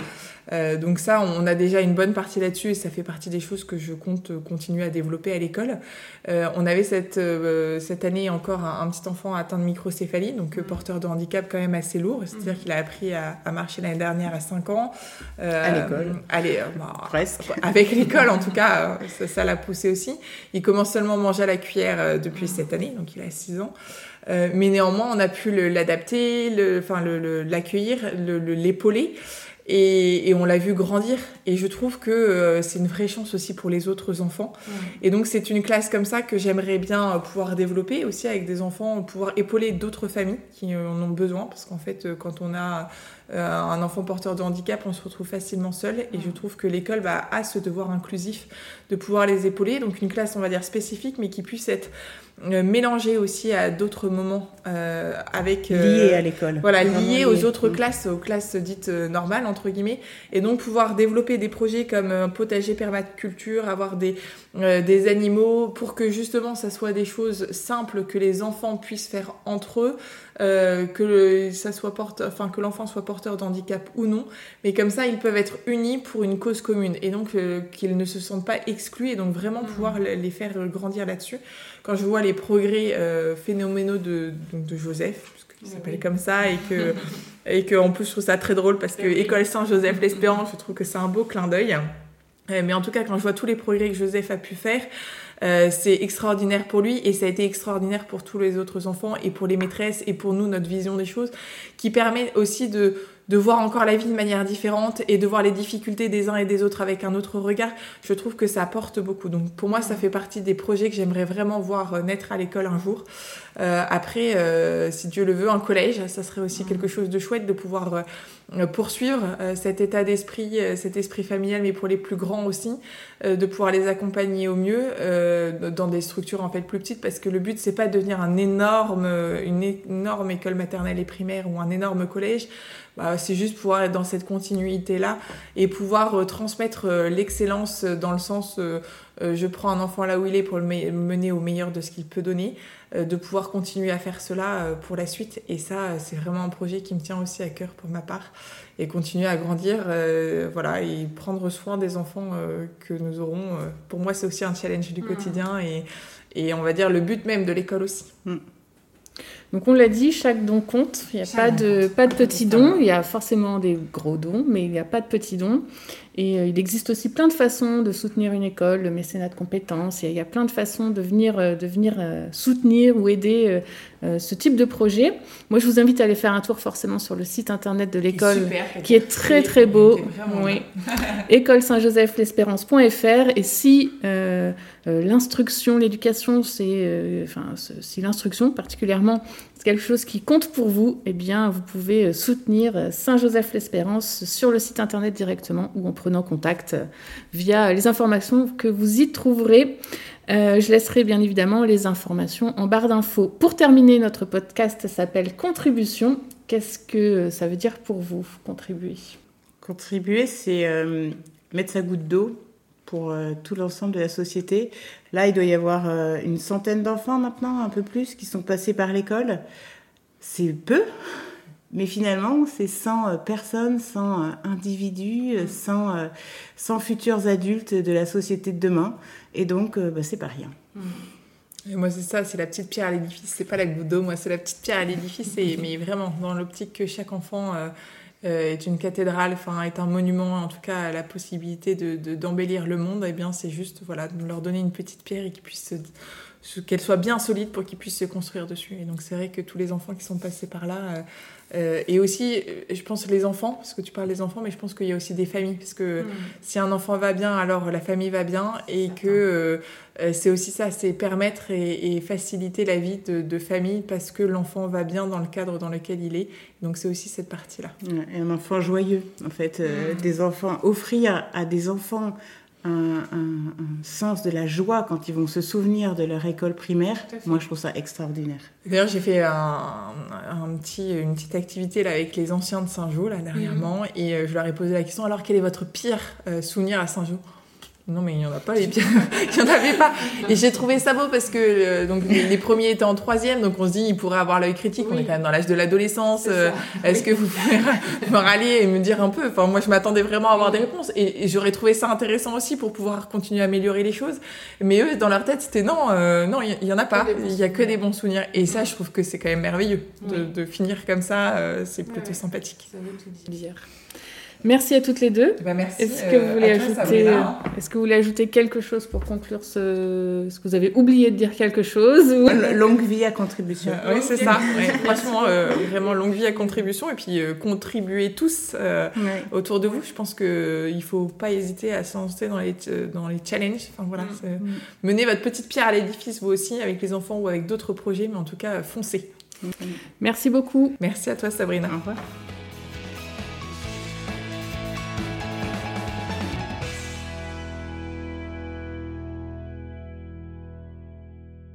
Euh, donc ça, on a déjà une bonne partie là-dessus et ça fait partie des choses que je compte continuer à développer à l'école. Euh, on avait cette, euh, cette année encore un, petit enfant atteint de microcéphalie, donc mm. porteur de handicap quand même assez lourd, c'est-à-dire mm. qu'il a appris à, marcher l'année dernière à 5 ans. à l'école Allez, bah, Presque. Avec l'école en tout cas, ça l'a poussé aussi. Il commence seulement à manger à la cuillère depuis cette année, donc il a 6 ans. Euh, mais néanmoins, on a pu l'adapter, l'accueillir, l'épauler. Et, et, on l'a vu grandir. Et je trouve que euh, c'est une vraie chance aussi pour les autres enfants. Et donc c'est une classe comme ça que j'aimerais bien pouvoir développer aussi avec des enfants, pouvoir épauler d'autres familles qui en ont besoin. Parce qu'en fait, quand on a euh, un enfant porteur de handicap, on se retrouve facilement seul. Et je trouve que l'école bah, a ce devoir inclusif de pouvoir les épauler. Donc une classe, on va dire, spécifique, mais qui puisse être euh, mélangée aussi à d'autres moments euh, avec... liés à l'école. Voilà, liés aux autres classes, aux classes dites normales, entre guillemets. Et donc pouvoir développer des projets comme un potager permaculture, avoir des, des animaux, pour que justement ça soit des choses simples que les enfants puissent faire entre eux. Euh, que ça soit porte, enfin que l'enfant soit porteur d'handicap ou non, mais comme ça ils peuvent être unis pour une cause commune et donc euh, qu'ils ne se sentent pas exclus et donc vraiment mmh. pouvoir les faire grandir là-dessus. Quand je vois les progrès euh, phénoménaux de, donc de Joseph, puisqu'il s'appelle comme ça, et que Et que en plus, je trouve ça très drôle parce que École Saint-Joseph l'Espérance, je trouve que c'est un beau clin d'œil. Mais en tout cas, quand je vois tous les progrès que Joseph a pu faire, euh, c'est extraordinaire pour lui et ça a été extraordinaire pour tous les autres enfants et pour les maîtresses et pour nous, notre vision des choses, qui permet aussi de, de voir encore la vie de manière différente et de voir les difficultés des uns et des autres avec un autre regard, je trouve que ça apporte beaucoup. Donc pour moi, ça fait partie des projets que j'aimerais vraiment voir euh, naître à l'école un jour. Euh, après, euh, si Dieu le veut, un collège, ça serait aussi quelque chose de chouette de pouvoir euh, poursuivre euh, cet état d'esprit, cet esprit familial, mais pour les plus grands aussi, de pouvoir les accompagner au mieux dans des structures en fait plus petites, parce que le but c'est pas de devenir un énorme, une énorme école maternelle et primaire ou un énorme collège. Bah, c'est juste pouvoir être dans cette continuité là et pouvoir transmettre l'excellence dans le sens je prends un enfant là où il est pour le mener au meilleur de ce qu'il peut donner de pouvoir continuer à faire cela pour la suite. Et ça, c'est vraiment un projet qui me tient aussi à cœur pour ma part et continuer à grandir, euh, voilà, et prendre soin des enfants euh, que nous aurons. Euh, pour moi, c'est aussi un challenge du mmh. quotidien et, et, on va dire le but même de l'école aussi. Mmh. Donc on l'a dit, chaque don compte. Il n'y a pas de, pas de petits dons. Il y a forcément des gros dons, mais il n'y a pas de petits dons. Et euh, il existe aussi plein de façons de soutenir une école, le mécénat de compétences. Il y a, plein de façons de venir, euh, de venir euh, soutenir ou aider ce type de projet. Moi, je vous invite à aller faire un tour forcément sur le site internet de l'école, qui est très très beau. Oui. école Saint-Joseph-l'Espérance.fr. Et si l'instruction, l'éducation, c'est, enfin, si l'instruction particulièrement quelque chose qui compte pour vous, eh bien, vous pouvez euh, soutenir euh, Saint-Joseph-l'Espérance sur le site internet directement ou en prenant contact euh, via les informations que vous y trouverez. je laisserai bien évidemment les informations en barre d'infos. Pour terminer, notre podcast s'appelle Contribution. Qu'est-ce que ça veut dire pour vous, contribuer? Contribuer, c'est mettre sa goutte d'eau pour tout l'ensemble de la société. Là, il doit y avoir euh, une centaine d'enfants maintenant, un peu plus, qui sont passés par l'école. C'est peu, mais finalement, c'est 100 euh, personnes, 100 euh, individus, 100, 100 futurs adultes de la société de demain. Et donc, bah, c'est pas rien. Et moi, c'est ça, c'est la petite pierre à l'édifice. C'est pas la goutte d'eau, moi, c'est la petite pierre à l'édifice. mais vraiment, dans l'optique que chaque enfant euh, est une cathédrale, enfin est un monument, en tout cas à la possibilité de d'embellir le monde, et eh bien c'est juste voilà de leur donner une petite pierre et qu'elle soit bien solide pour qu'ils puissent se construire dessus. Et donc c'est vrai que tous les enfants qui sont passés par là, euh, euh, et aussi, je pense les enfants, parce que tu parles des enfants, mais je pense qu'il y a aussi des familles, parce que hmm. si un enfant va bien, alors la famille va bien, et que euh, c'est aussi ça, c'est permettre et, faciliter la vie de, famille, parce que l'enfant va bien dans le cadre dans lequel il est. Donc c'est aussi cette partie-là. Et un enfant joyeux, en fait, hmm. des enfants, offrir à des enfants un, sens de la joie quand ils vont se souvenir de leur école primaire. Moi, je trouve ça extraordinaire. D'ailleurs, j'ai fait un, petit, une petite activité là, avec les anciens de Saint-Jean, là, dernièrement, mhm. et euh, je leur ai posé la question, alors quel est votre pire euh, souvenir à Saint-Jean non, mais il n'y en a pas, les pires. il n'y en avait pas. Et j'ai trouvé ça beau parce que euh, donc, les, premiers étaient en troisième, donc on se dit, ils pourraient avoir l'œil critique. On est quand même dans l'âge de l'adolescence. Euh, est-ce que vous pouvez me rallier et me dire un peu? Enfin, moi, je m'attendais vraiment à avoir des réponses. Et, j'aurais trouvé ça intéressant aussi pour pouvoir continuer à améliorer les choses. Mais eux, dans leur tête, c'était non, euh, non, il n'y en a pas. Il n'y a que des bons souvenirs. Et ça, je trouve que c'est quand même merveilleux de, de finir comme ça. c'est plutôt sympathique. Ça veut tout dire. Merci à toutes les deux. Eh ben, merci. Est-ce que, vous euh, voulez ajouter, euh, est-ce que vous voulez ajouter quelque chose pour conclure ce... Est-ce que vous avez oublié de dire quelque chose Longue vie à contribution. oui, c'est ça. franchement, euh, vraiment longue vie à contribution et puis contribuer tous autour de vous. Je pense qu'il ne faut pas hésiter à se lancer dans les, dans les challenges. Enfin, voilà, mm. Mm. Menez votre petite pierre à l'édifice, vous aussi, avec les enfants ou avec d'autres projets, mais en tout cas, foncez. Merci beaucoup. Merci à toi, Sabrina. Au revoir.